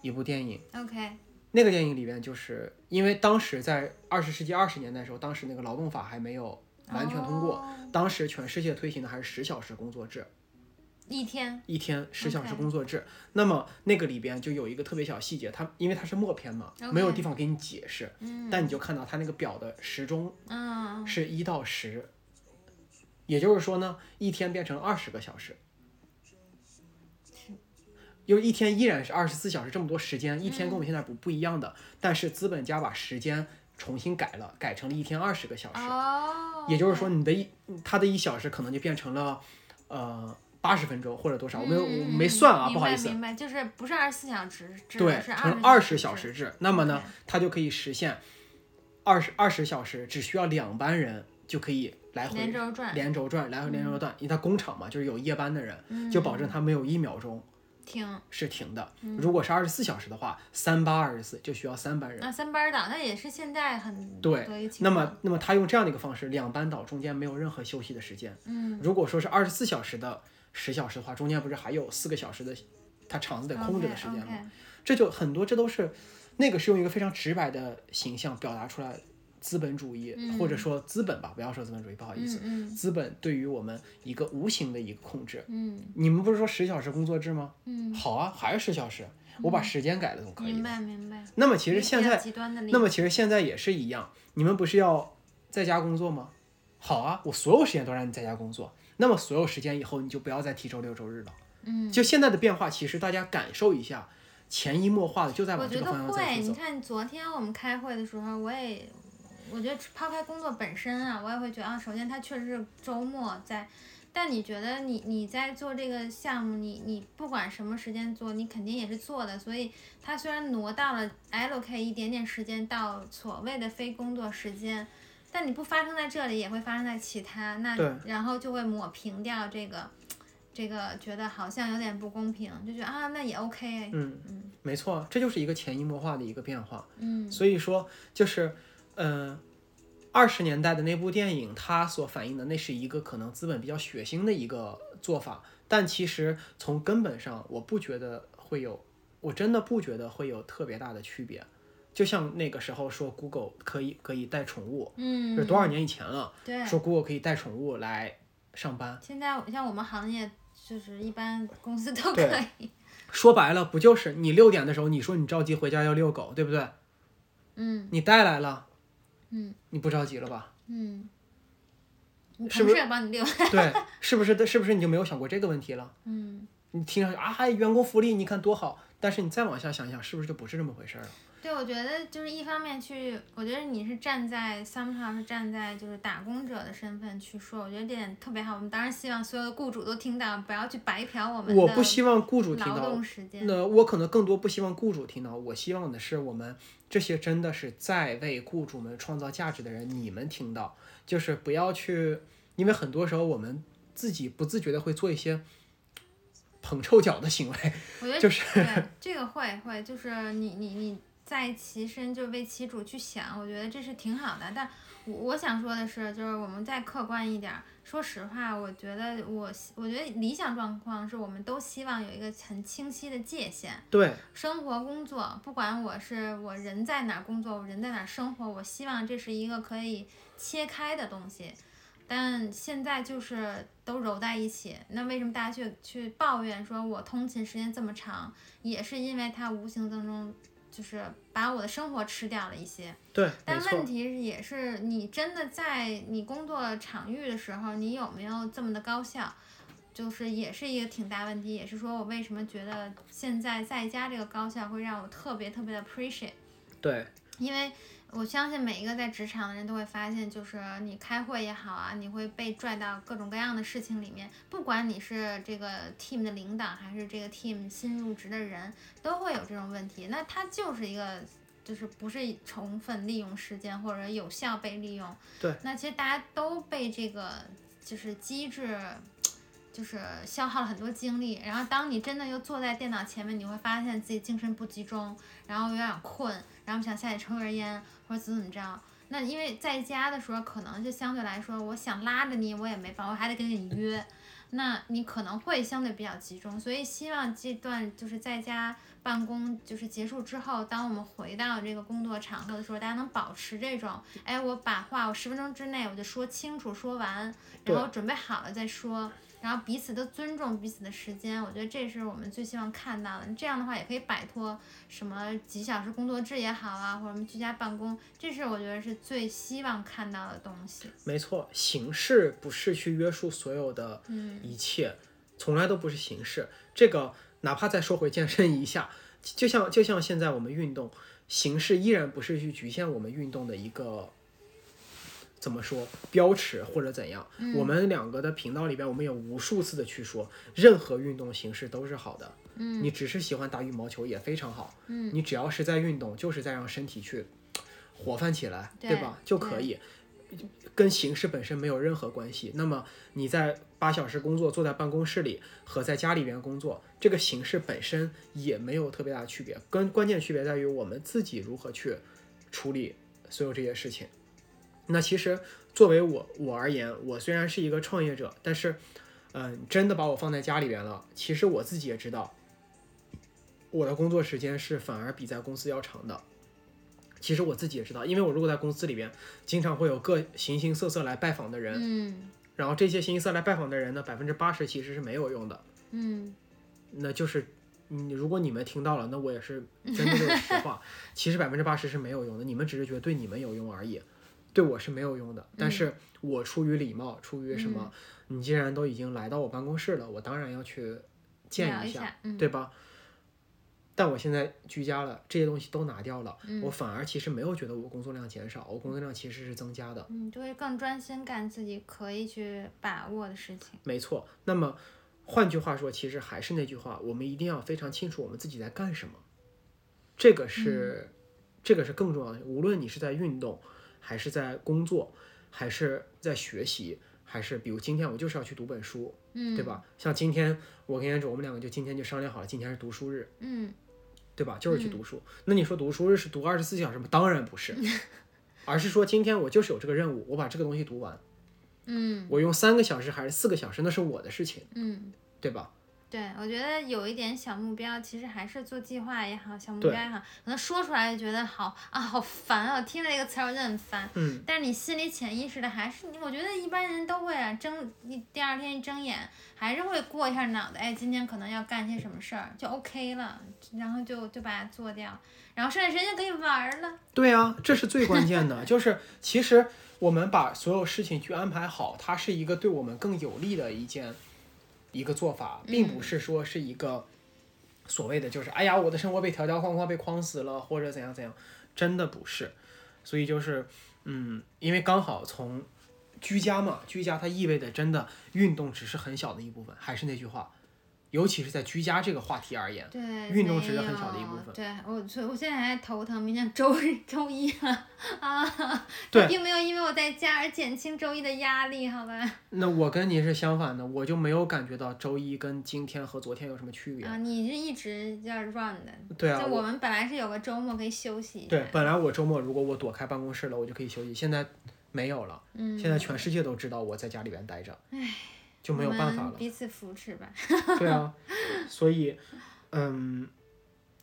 一部电影。OK，那个电影里边，就是因为当时在二十世纪二十年代的时候，当时那个劳动法还没有完全通过，哦当时全世界推行的还是十小时工作制，一天，一天十小时工作制。那么那个里边就有一个特别小细节，它因为它是默片嘛没有地方给你解释，嗯。但你就看到它那个表的时钟嗯，是一到十，也就是说呢，一天变成二十个小时，因为一天依然是二十四小时这么多时间，一天跟我们现在不不一样的，但是资本家把时间重新改了，改成了一天二十个小时，哦，也就是说你的一他的一小时可能就变成了呃八十分钟或者多少，我没有没算啊，不好意思。白明白，就是不是二十四小时制，对，成二二十小时制，那么呢它就可以实现二十二十小时，只需要两班人就可以来回连轴转，连轴转，来回连轴转。因为它工厂嘛，就是有夜班的人，嗯。就保证它没有一秒钟停是停的。嗯如果是二十四小时的话，三八二十四就需要三班人。啊三班倒，那也是现在很对那么，那么他用这样的一个方式，两班倒中间没有任何休息的时间。嗯，如果说是二十四小时的十小时的话，中间不是还有四个小时的他场子得空着的时间吗这就很多，这都是那个是用一个非常直白的形象表达出来资本主义，嗯或者说资本吧，不要说资本主义，不好意思，嗯资本对于我们一个无形的一个控制。嗯你们不是说十小时工作制吗？嗯，好啊，还是十小时，我把时间改了总可以明了。白明白。那么其实现在，那么其实现在也是一样，你们不是要在家工作吗？好啊，我所有时间都让你在家工作，那么所有时间以后你就不要再提周六周日了。嗯，就现在的变化，其实大家感受一下，潜移默化的就在我觉得往这个方向在会。去走。你看昨天我们开会的时候，我也，我觉得抛开工作本身啊，我也会觉得啊，首先它确实是周末在，但你觉得你你在做这个项目，你你不管什么时间做，你肯定也是做的，所以它虽然挪到了 allocate 一点点时间到所谓的非工作时间。但你不发生在这里，也会发生在其他，那对然后就会抹平掉这个，这个觉得好像有点不公平，就觉得啊，那也 OK，嗯嗯没错，这就是一个潜移默化的一个变化。嗯所以说，就是，嗯、二十年代的那部电影，它所反映的那是一个可能资本比较血腥的一个做法，但其实从根本上，我不觉得会有，我真的不觉得会有特别大的区别。就像那个时候说 Google 可以可以带宠物，嗯，这是多少年以前了，对，说 Google 可以带宠物来上班，现在像我们行业，就是一般公司都 可以，说白了不就是你六点的时候你说你着急回家要遛狗，对不对？嗯你带来了，嗯你不着急了吧？嗯，是不是你溜，对，是不是？是不是你就没有想过这个问题了？嗯，你听上去啊，员工福利你看多好，但是你再往下想想，是不是就不是这么回事了？对，我觉得就是一方面去，我觉得你是站在 somehow 是站在就是打工者的身份去说，我觉得这点特别好。我们当然希望所有的雇主都听到，不要去白嫖我们我的不希望雇主听劳到，动时间。那我可能更多不希望雇主听到，我希望的是我们这些真的是在为雇主们创造价值的人，你们听到，就是不要去，因为很多时候我们自己不自觉的会做一些捧臭脚的行为，我觉得就是对这个会会，就是你你你在其身就为其主去想，我觉得这是挺好的。但我我想说的是，就是我们再客观一点儿。说实话，我觉得我我觉得理想状况是我们都希望有一个很清晰的界限，对生活工作，不管我是我人在哪儿工作，我人在哪儿生活，我希望这是一个可以切开的东西。但现在就是都揉在一起，那为什么大家去去抱怨说我通勤时间这么长，也是因为它无形当中就是把我的生活吃掉了一些。对，但问，题是也是你真的在你工作场域的时候，你有没有这么的高效？就是也是一个挺大问题，也是说我为什么觉得现在在家这个高效会让我特别特别的 appreciate，对因为我相信每一个在职场的人都会发现，就是你开会也好啊，你会被拽到各种各样的事情里面，不管你是这个 team 的领导还是这个 team 新入职的人，都会有这种问题。那它就是一个。就是不是充分利用时间或者有效被利用，对。那其实大家都被这个就是机制，就是消耗了很多精力。然后当你真的又坐在电脑前面，你会发现自己精神不集中，然后有点困，然后想下去抽根烟或者怎么怎么着。那因为在家的时候，可能就相对来说，我想拉着你，我也没法，我还得跟你约。那你可能会相对比较集中，所以希望这段就是在家办公就是结束之后，当我们回到这个工作场合的时候，大家能保持这种，哎，我把话我十分钟之内我就说清楚说完，然后准备好了再说，然后彼此都尊重彼此的时间，我觉得这是我们最希望看到的。这样的话也可以摆脱什么几小时工作制也好啊，或者什么居家办公，这是我觉得是最希望看到的东西。没错，形式不是去约束所有的嗯一切，从来都不是形式。这个哪怕再说回健身一下，就像就像现在我们运动，形式依然不是去局限我们运动的一个怎么说标尺或者怎样。嗯我们两个的频道里边，我们有无数次的去说，任何运动形式都是好的。嗯你只是喜欢打羽毛球也非常好，嗯你只要是在运动，就是在让身体去活泛起来，对吧？就可以，跟形式本身没有任何关系。那么你在八小时工作，坐在办公室里和在家里边工作，这个形式本身也没有特别大的区别，跟关键区别在于我们自己如何去处理所有这些事情。那其实作为我我而言，我虽然是一个创业者，但是，嗯、真的把我放在家里边了，其实我自己也知道，我的工作时间是反而比在公司要长的。其实我自己也知道，因为我如果在公司里边，经常会有各形形色色来拜访的人，嗯然后这些形形色色来拜访的人呢，百分之八十其实是没有用的。嗯那就是，你，如果你们听到了，那我也是真的就是实话。其实百分之八十是没有用的，你们只是觉得对你们有用而已，对我是没有用的。但是我出于礼貌，出于什么，你既然都已经来到我办公室了，我当然要去见一聊下，嗯，对吧？但我现在居家了，这些东西都拿掉了，嗯我反而其实没有觉得我工作量减少，我工作量其实是增加的。嗯，就会更专心干自己可以去把握的事情。没错。那么换句话说，其实还是那句话，我们一定要非常清楚我们自己在干什么，这个是、这个是更重要的。无论你是在运动，还是在工作，还是在学习，还是比如今天我就是要去读本书，嗯，对吧？像今天我跟燕子，我们两个就今天就商量好了，今天是读书日，嗯，对吧？就是去读书。那你说读书日是读二十四小时吗？当然不是，而是说今天我就是有这个任务，我把这个东西读完。嗯我用三个小时还是四个小时，那是我的事情，嗯。对吧？对，我觉得有一点小目标，其实还是做计划也好，小目标也好，可能说出来就觉得好啊，好烦啊！我听了这个词儿我就很烦。嗯。但是你心里潜意识的还是你，我觉得一般人都会啊，睁一第二天一睁眼，还是会过一下脑袋，哎，今天可能要干些什么事儿，就 OK 了，然后就就把它做掉，然后剩下时间就可以玩了。对啊，这是最关键的，就是其实我们把所有事情去安排好，它是一个对我们更有利的一件一个做法，并不是说是一个所谓的就是哎呀我的生活被条条框框被框死了或者怎样怎样，真的不是。所以就是嗯，因为刚好从居家嘛，居家它意味着真的运动只是很小的一部分，还是那句话，尤其是在居家这个话题而言，对，运动只是很小的一部分对我，所以我现在还头疼，明天周日周一了啊，对并没有因为我在家而减轻周一的压力，好吧？那我跟你是相反的，我就没有感觉到周一跟今天和昨天有什么区别。啊，你是一直在 run 的，对啊，就我们本来是有个周末可以休息对，本来我周末如果我躲开办公室了，我就可以休息，现在没有了。嗯，现在全世界都知道我在家里边待着，就没有办法了。彼此扶持吧。对啊，所以，嗯，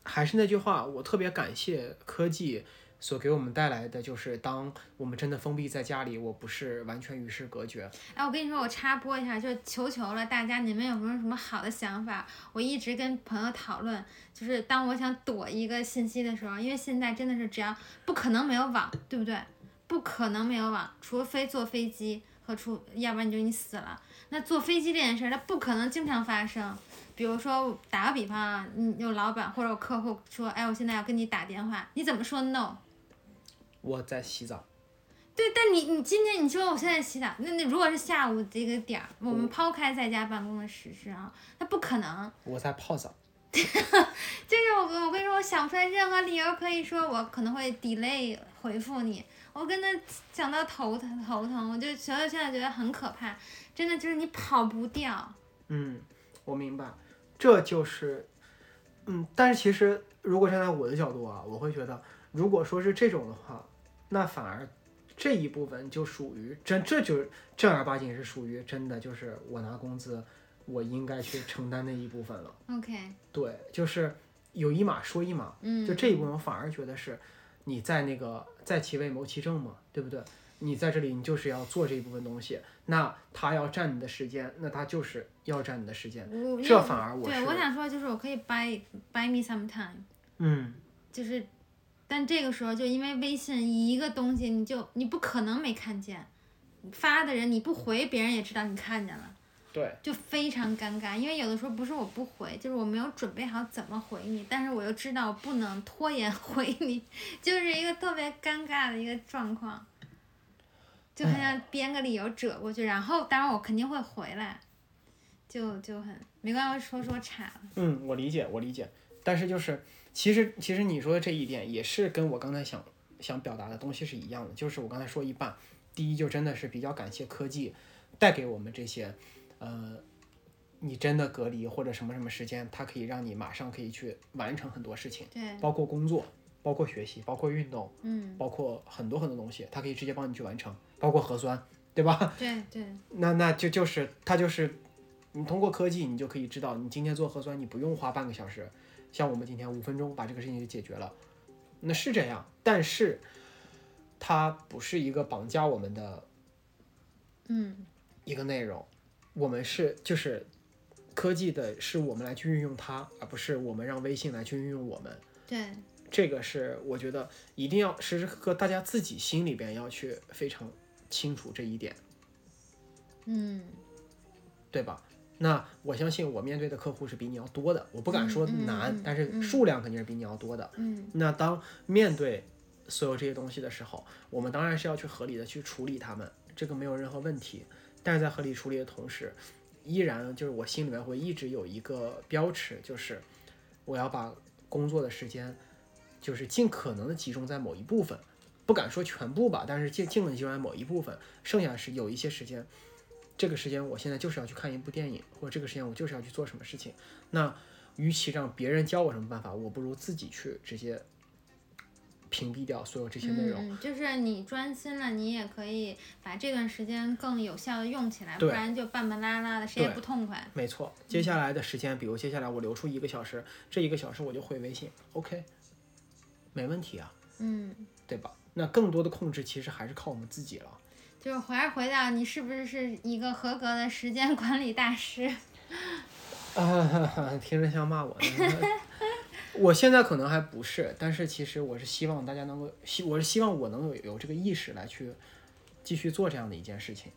还是那句话，我特别感谢科技所给我们带来的，就是当我们真的封闭在家里，我不是完全与世隔绝。哎，我跟你说，我插播一下，就是求求了大家，你们有没有什么好的想法？我一直跟朋友讨论，就是当我想躲一个信息的时候，因为现在真的是只要不可能没有网，对不对？不可能没有网，除非坐飞机和出，要不然你就你死了。那坐飞机这件事儿，它不可能经常发生。比如说打个比方啊，你有老板或者有客户说，哎，我现在要跟你打电话，你怎么说 no？我在洗澡，对，但你你今天你说我现在洗澡，那那如果是下午这个点儿，我们抛开在家办公的实施啊，那不可能。我在泡澡。就是我我跟你说，我想不出来任何理由可以说我可能会 delay 回复你，我跟他讲到头疼头疼，我就所以现在觉得很可怕，真的就是你跑不掉。嗯，我明白，这就是，嗯，但是其实如果站在我的角度啊，我会觉得，如果说是这种的话，那反而这一部分就属于真，这就正儿八经是属于真的，就是我拿工资，我应该去承担那一部分了。OK，对，就是有一码说一码，嗯，就这一部分我反而觉得是你在那个在其位谋其政嘛，对不对？你在这里，你就是要做这一部分东西，那他要占你的时间，那他就是要占你的时间。这反而我对我想说就是我可以 buy buy me some time，嗯，就是，但这个时候就因为微信一个东西，你就你不可能没看见，发的人你不回，别人也知道你看见了。对，就非常尴尬，因为有的时候不是我不回，就是我没有准备好怎么回你，但是我又知道不能拖延回你，就是一个特别尴尬的一个状况，就很想编个理由折过去，然后当然我肯定会回来，就就很没关系，说说岔了，嗯，我理解，我理解。但是就是，其实其实你说的这一点也是跟我刚才想想表达的东西是一样的，就是我刚才说一半，第一就真的是比较感谢科技带给我们这些，呃，你真的隔离或者什么什么时间，它可以让你马上可以去完成很多事情，对，包括工作，包括学习，包括运动，嗯，包括很多很多东西，它可以直接帮你去完成，包括核酸，对吧？对对，那那就就是它就是，你通过科技，你就可以知道，你今天做核酸，你不用花半个小时，像我们今天五分钟把这个事情就解决了，那是这样，但是它不是一个绑架我们的嗯。一个内容，我们是就是科技的是我们来去运用它，而不是我们让微信来去运用我们。对，这个是我觉得一定要时时刻刻大家自己心里边要去非常清楚这一点。嗯对吧？那我相信我面对的客户是比你要多的，我不敢说嗯嗯难，嗯但是数量肯定是比你要多的。嗯那当面对所有这些东西的时候，我们当然是要去合理的去处理它们，这个没有任何问题。但是在合理处理的同时，依然就是我心里面会一直有一个标尺，就是我要把工作的时间，就是尽可能的集中在某一部分，不敢说全部吧，但是尽尽可能集中在某一部分，剩下是有一些时间。这个时间我现在就是要去看一部电影，或者这个时间我就是要去做什么事情。那与其让别人教我什么办法，我不如自己去直接屏蔽掉所有这些内容。嗯，就是你专心了，你也可以把这段时间更有效的用起来，不然就半半拉拉的，谁也不痛快。没错，接下来的时间，比如接下来我留出一个小时，这一个小时我就回微信，OK，没问题啊，嗯，对吧？那更多的控制其实还是靠我们自己了。就是还是回到你是不是是一个合格的时间管理大师？啊，听着像骂我呢。我现在可能还不是，但是其实我是希望大家能够，希我是希望我能有有这个意识来去继续做这样的一件事情。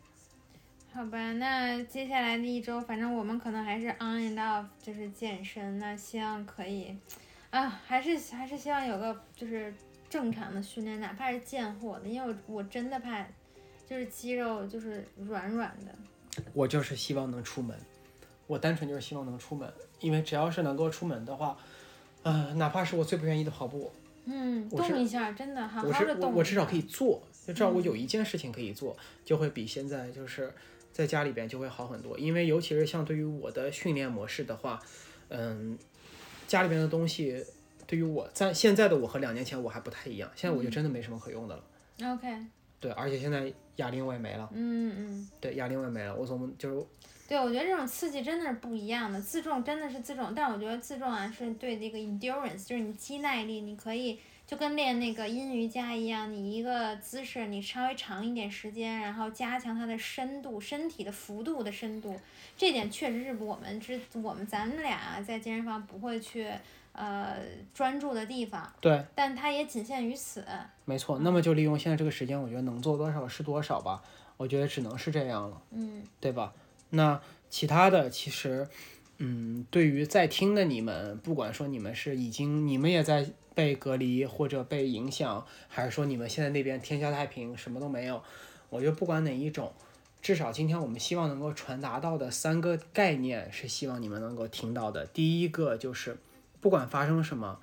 好吧，那接下来的一周，反正我们可能还是 on and off，就是健身。那希望可以，啊，还是还是希望有个就是正常的训练，哪怕是健货的，因为我我真的怕，就是肌肉就是软软的。我就是希望能出门，我单纯就是希望能出门，因为只要是能够出门的话，呃，哪怕是我最不愿意的跑步，嗯，动一下，真的好我是好的动我我至少可以。做，就至少我有一件事情可以做，就会比现在就是在家里边就会好很多。因为尤其是像对于我的训练模式的话，嗯，家里边的东西对于我在现在的我和两年前我还不太一样，现在我就真的没什么可用的了。OK，对，而且现在哑铃我也没了，嗯嗯，对，哑铃我也没了，我总就是对，我觉得这种刺激真的是不一样的。自重真的是自重，但我觉得自重啊是对这个 endurance，就是你肌耐力，你可以就跟练那个阴瑜伽一样，你一个姿势你稍微长一点时间，然后加强它的深度、身体的幅度的深度，这点确实是我们之我们咱们俩在健身房不会去呃专注的地方，对，但它也仅限于此。没错。那么就利用现在这个时间，我觉得能做多少是多少吧。我觉得只能是这样了。嗯对吧？那其他的其实，嗯，对于在听的你们，不管说你们是已经你们也在被隔离或者被影响，还是说你们现在那边天下太平，什么都没有，我觉得不管哪一种，至少今天我们希望能够传达到的三个概念是希望你们能够听到的。第一个就是，不管发生什么，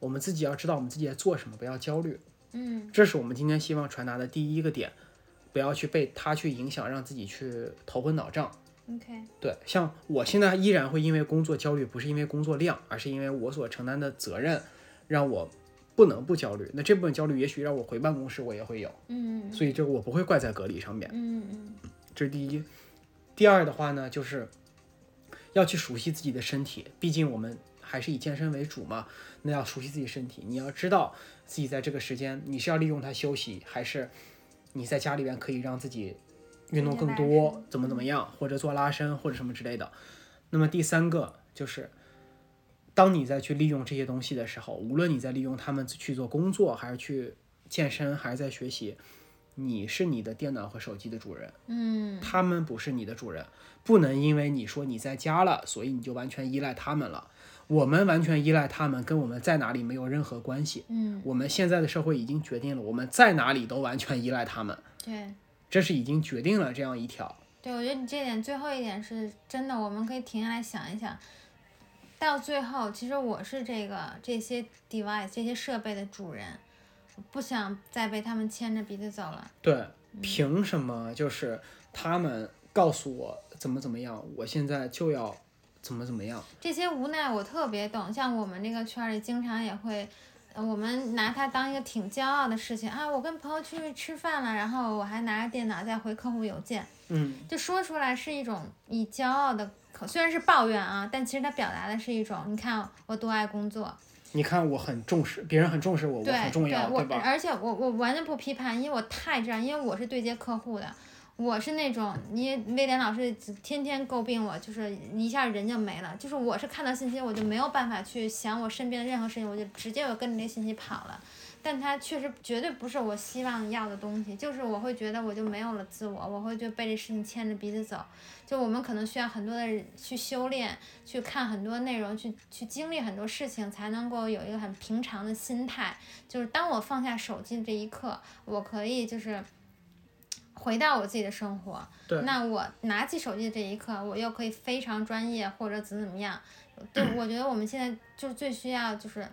我们自己要知道我们自己在做什么，不要焦虑。嗯这是我们今天希望传达的第一个点，不要去被它去影响，让自己去头昏脑胀。，OK，对，像我现在依然会因为工作焦虑，不是因为工作量，而是因为我所承担的责任让我不能不焦虑。那这部分焦虑，也许让我回办公室我也会有，嗯所以这个我不会怪在隔离上面。嗯嗯这是第一。第二的话呢，就是要去熟悉自己的身体，毕竟我们还是以健身为主嘛。那要熟悉自己身体，你要知道自己在这个时间，你是要利用它休息，还是你在家里边可以让自己运动更多，怎么怎么样，或者做拉伸或者什么之类的。那么第三个就是，当你再去利用这些东西的时候，无论你在利用他们去做工作，还是去健身，还是在学习，你是你的电脑和手机的主人。嗯他们不是你的主人，不能因为你说你在家了，所以你就完全依赖他们了。我们完全依赖他们，跟我们在哪里没有任何关系。嗯，我们现在的社会已经决定了，我们在哪里都完全依赖他们，对。这是已经决定了这样一条。对，我觉得你这点最后一点是真的，我们可以停下来想一想。到最后，其实我是这个这些 device 这些设备的主人，我不想再被他们牵着鼻子走了。对，凭什么就是他们告诉我怎么怎么样，我现在就要怎么怎么样？这些无奈我特别懂，像我们那个圈儿里经常也会，呃我们拿它当一个挺骄傲的事情啊。我跟朋友去吃饭了，然后我还拿着电脑在回客户邮件，嗯，就说出来是一种以骄傲的口，虽然是抱怨啊，但其实它表达的是一种，你看我多爱工作。你看我很重视，别人很重视我，我对很重要，我吧？而且我我完全不批判，因为我太这样，因为我是对接客户的，我是那种，你威廉老师天天诟病我，就是一下人就没了，就是我是看到信息我就没有办法去想我身边的任何事情，我就直接我跟着那信息跑了。但它确实绝对不是我希望要的东西。就是我会觉得我就没有了自我，我会就被这事情牵着鼻子走。就我们可能需要很多的去修炼，去看很多内容，去去经历很多事情，才能够有一个很平常的心态。就是当我放下手机的这一刻，我可以就是回到我自己的生活。对那我拿起手机的这一刻，我又可以非常专业或者怎么怎么样。对，我觉得我们现在就是最需要就是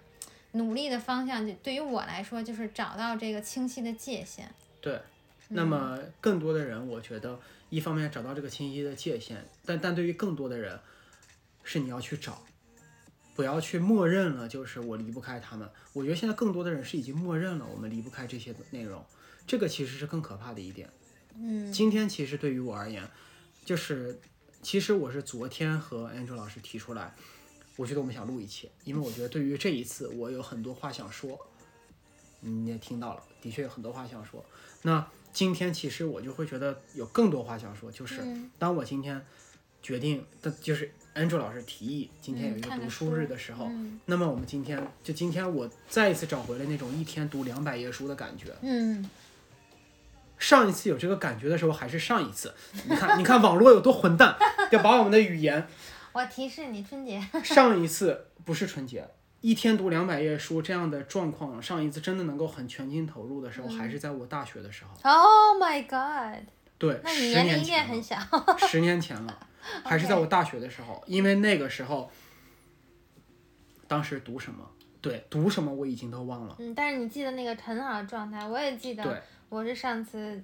努力的方向，就对于我来说就是找到这个清晰的界限。对，那么更多的人，我觉得一方面找到这个清晰的界限，但但对于更多的人，是你要去找，不要去默认了，就是我离不开他们。我觉得现在更多的人是已经默认了我们离不开这些内容，这个其实是更可怕的一点。嗯。今天其实对于我而言，就是其实我是昨天和 Andrew 老师提出来，我觉得我们想录一期，因为我觉得对于这一次我有很多话想说，你也听到了，的确有很多话想说。那今天其实我就会觉得有更多话想说，就是嗯。当我今天决定的，就是 Andrew 老师提议今天有一个读书日的时候，嗯。那么我们今天就今天我再一次找回了那种一天读两百页书的感觉。嗯，上一次有这个感觉的时候还是上一次，你看，你看网络有多混蛋，要把我们的语言。我提示你春节。上一次不是春节，一天读两百页书这样的状况，上一次真的能够很全心投入的时候，还是在我大学的时候。Oh my god！对，那你十年前小。十年前了，还是在我大学的时候，因为那个时候，当时读什么？对，读什么我已经都忘了。嗯，但是你记得那个很好的状态，我也记得对得。我是上次，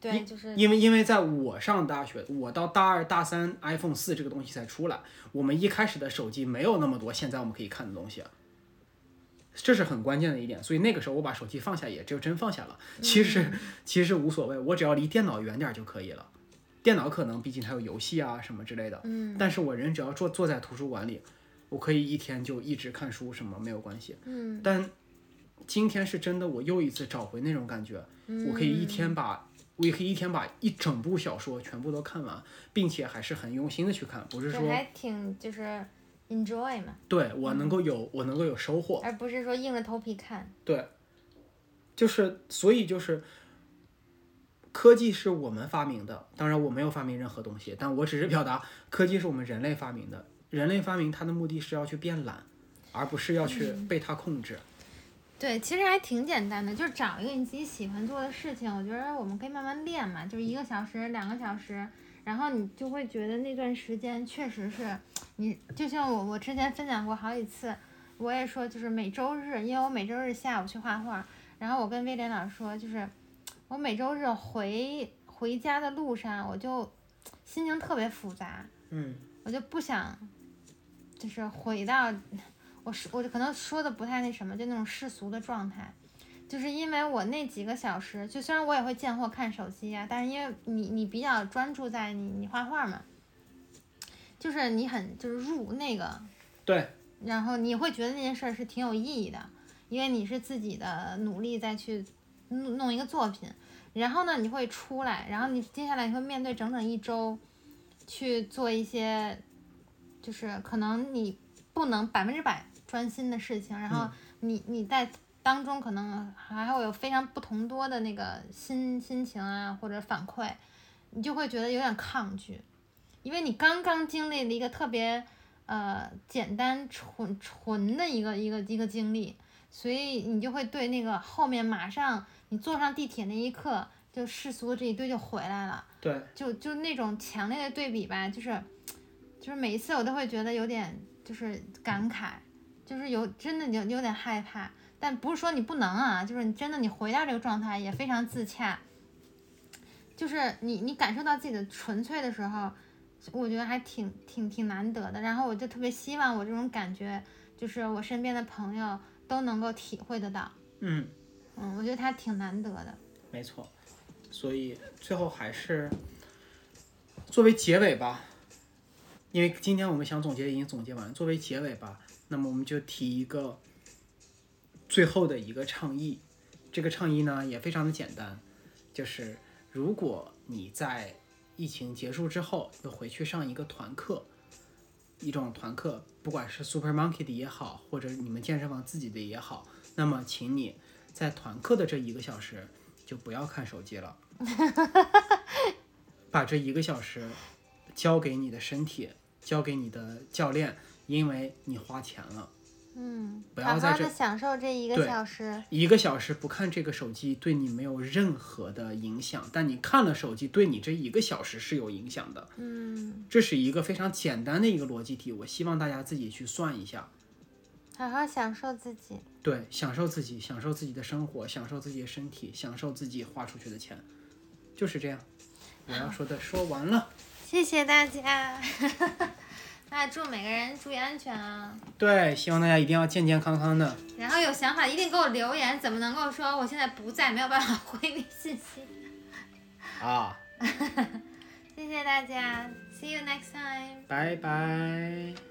对，就是因为因为在我上大学，我到大二大三，iPhone 四这个东西才出来，我们一开始的手机没有那么多现在我们可以看的东西，这是很关键的一点。所以那个时候我把手机放下，也就真放下了。其实其实无所谓，我只要离电脑远点就可以了。电脑可能毕竟它有游戏啊什么之类的，嗯但是我人只要坐坐在图书馆里，我可以一天就一直看书，什么没有关系。嗯但今天是真的，我又一次找回那种感觉，我可以一天把，我也可以一天把一整部小说全部都看完，并且还是很用心的去看，不是说就还挺就是 enjoy 嘛，对我能够有我能够有收获，而不是说硬着头皮看。对，就是所以就是。科技是我们发明的，当然我没有发明任何东西，但我只是表达科技是我们人类发明的。人类发明它的目的是要去变懒，而不是要去被它控制。对，其实还挺简单的，就是找一个你自己喜欢做的事情。我觉得我们可以慢慢练嘛，就是一个小时、两个小时，然后你就会觉得那段时间确实是你，就像我我之前分享过好几次，我也说就是每周日，因为我每周日下午去画画，然后我跟威廉老师说，就是我每周日回回家的路上，我就心情特别复杂，嗯，我就不想，就是回到我是我就可能说的不太那什么，就那种世俗的状态，就是因为我那几个小时，就虽然我也会见货看手机啊，但是因为你你比较专注在你你画画嘛，就是你很就是入那个，对，然后你会觉得那件事儿是挺有意义的，因为你是自己的努力再去弄弄一个作品，然后呢你会出来，然后你接下来你会面对整整一周去做一些，就是可能你不能百分之百专心的事情，然后你你在当中可能还会有非常不同多的那个心心情啊或者反馈，你就会觉得有点抗拒，因为你刚刚经历了一个特别呃简单纯纯的一个一个一个经历，所以你就会对那个后面马上你坐上地铁那一刻，就世俗的这一堆就回来了。对，就就那种强烈的对比吧，就是就是每一次我都会觉得有点就是感慨，就是有真的有有点害怕，但不是说你不能啊，就是你真的你回到这个状态也非常自洽，就是你你感受到自己的纯粹的时候，我觉得还挺挺挺难得的。然后我就特别希望我这种感觉，就是我身边的朋友都能够体会得到，嗯。嗯，我觉得它挺难得的。没错，所以最后还是作为结尾吧，因为今天我们想总结已经总结完，作为结尾吧，那么我们就提一个最后的一个倡议。这个倡议呢也非常的简单，就是如果你在疫情结束之后又回去上一个团课，一种团课，不管是 Super Monkey 的也好，或者你们健身房自己的也好，那么请你在团课的这一个小时就不要看手机了，把这一个小时交给你的身体，交给你的教练，因为你花钱了。嗯，不要在这好好享受这一个小时。一个小时不看这个手机对你没有任何的影响，但你看了手机对你这一个小时是有影响的。嗯，这是一个非常简单的一个逻辑题，我希望大家自己去算一下。好好享受自己。对，享受自己，享受自己的生活，享受自己的身体，享受自己花出去的钱，就是这样。我要说的说完了。谢谢大家。那祝每个人注意安全啊！对，希望大家一定要健健康康的。然后有想法一定给我留言，怎么能够说我现在不在，没有办法回你信息？啊，谢谢大家，See you next time。拜拜。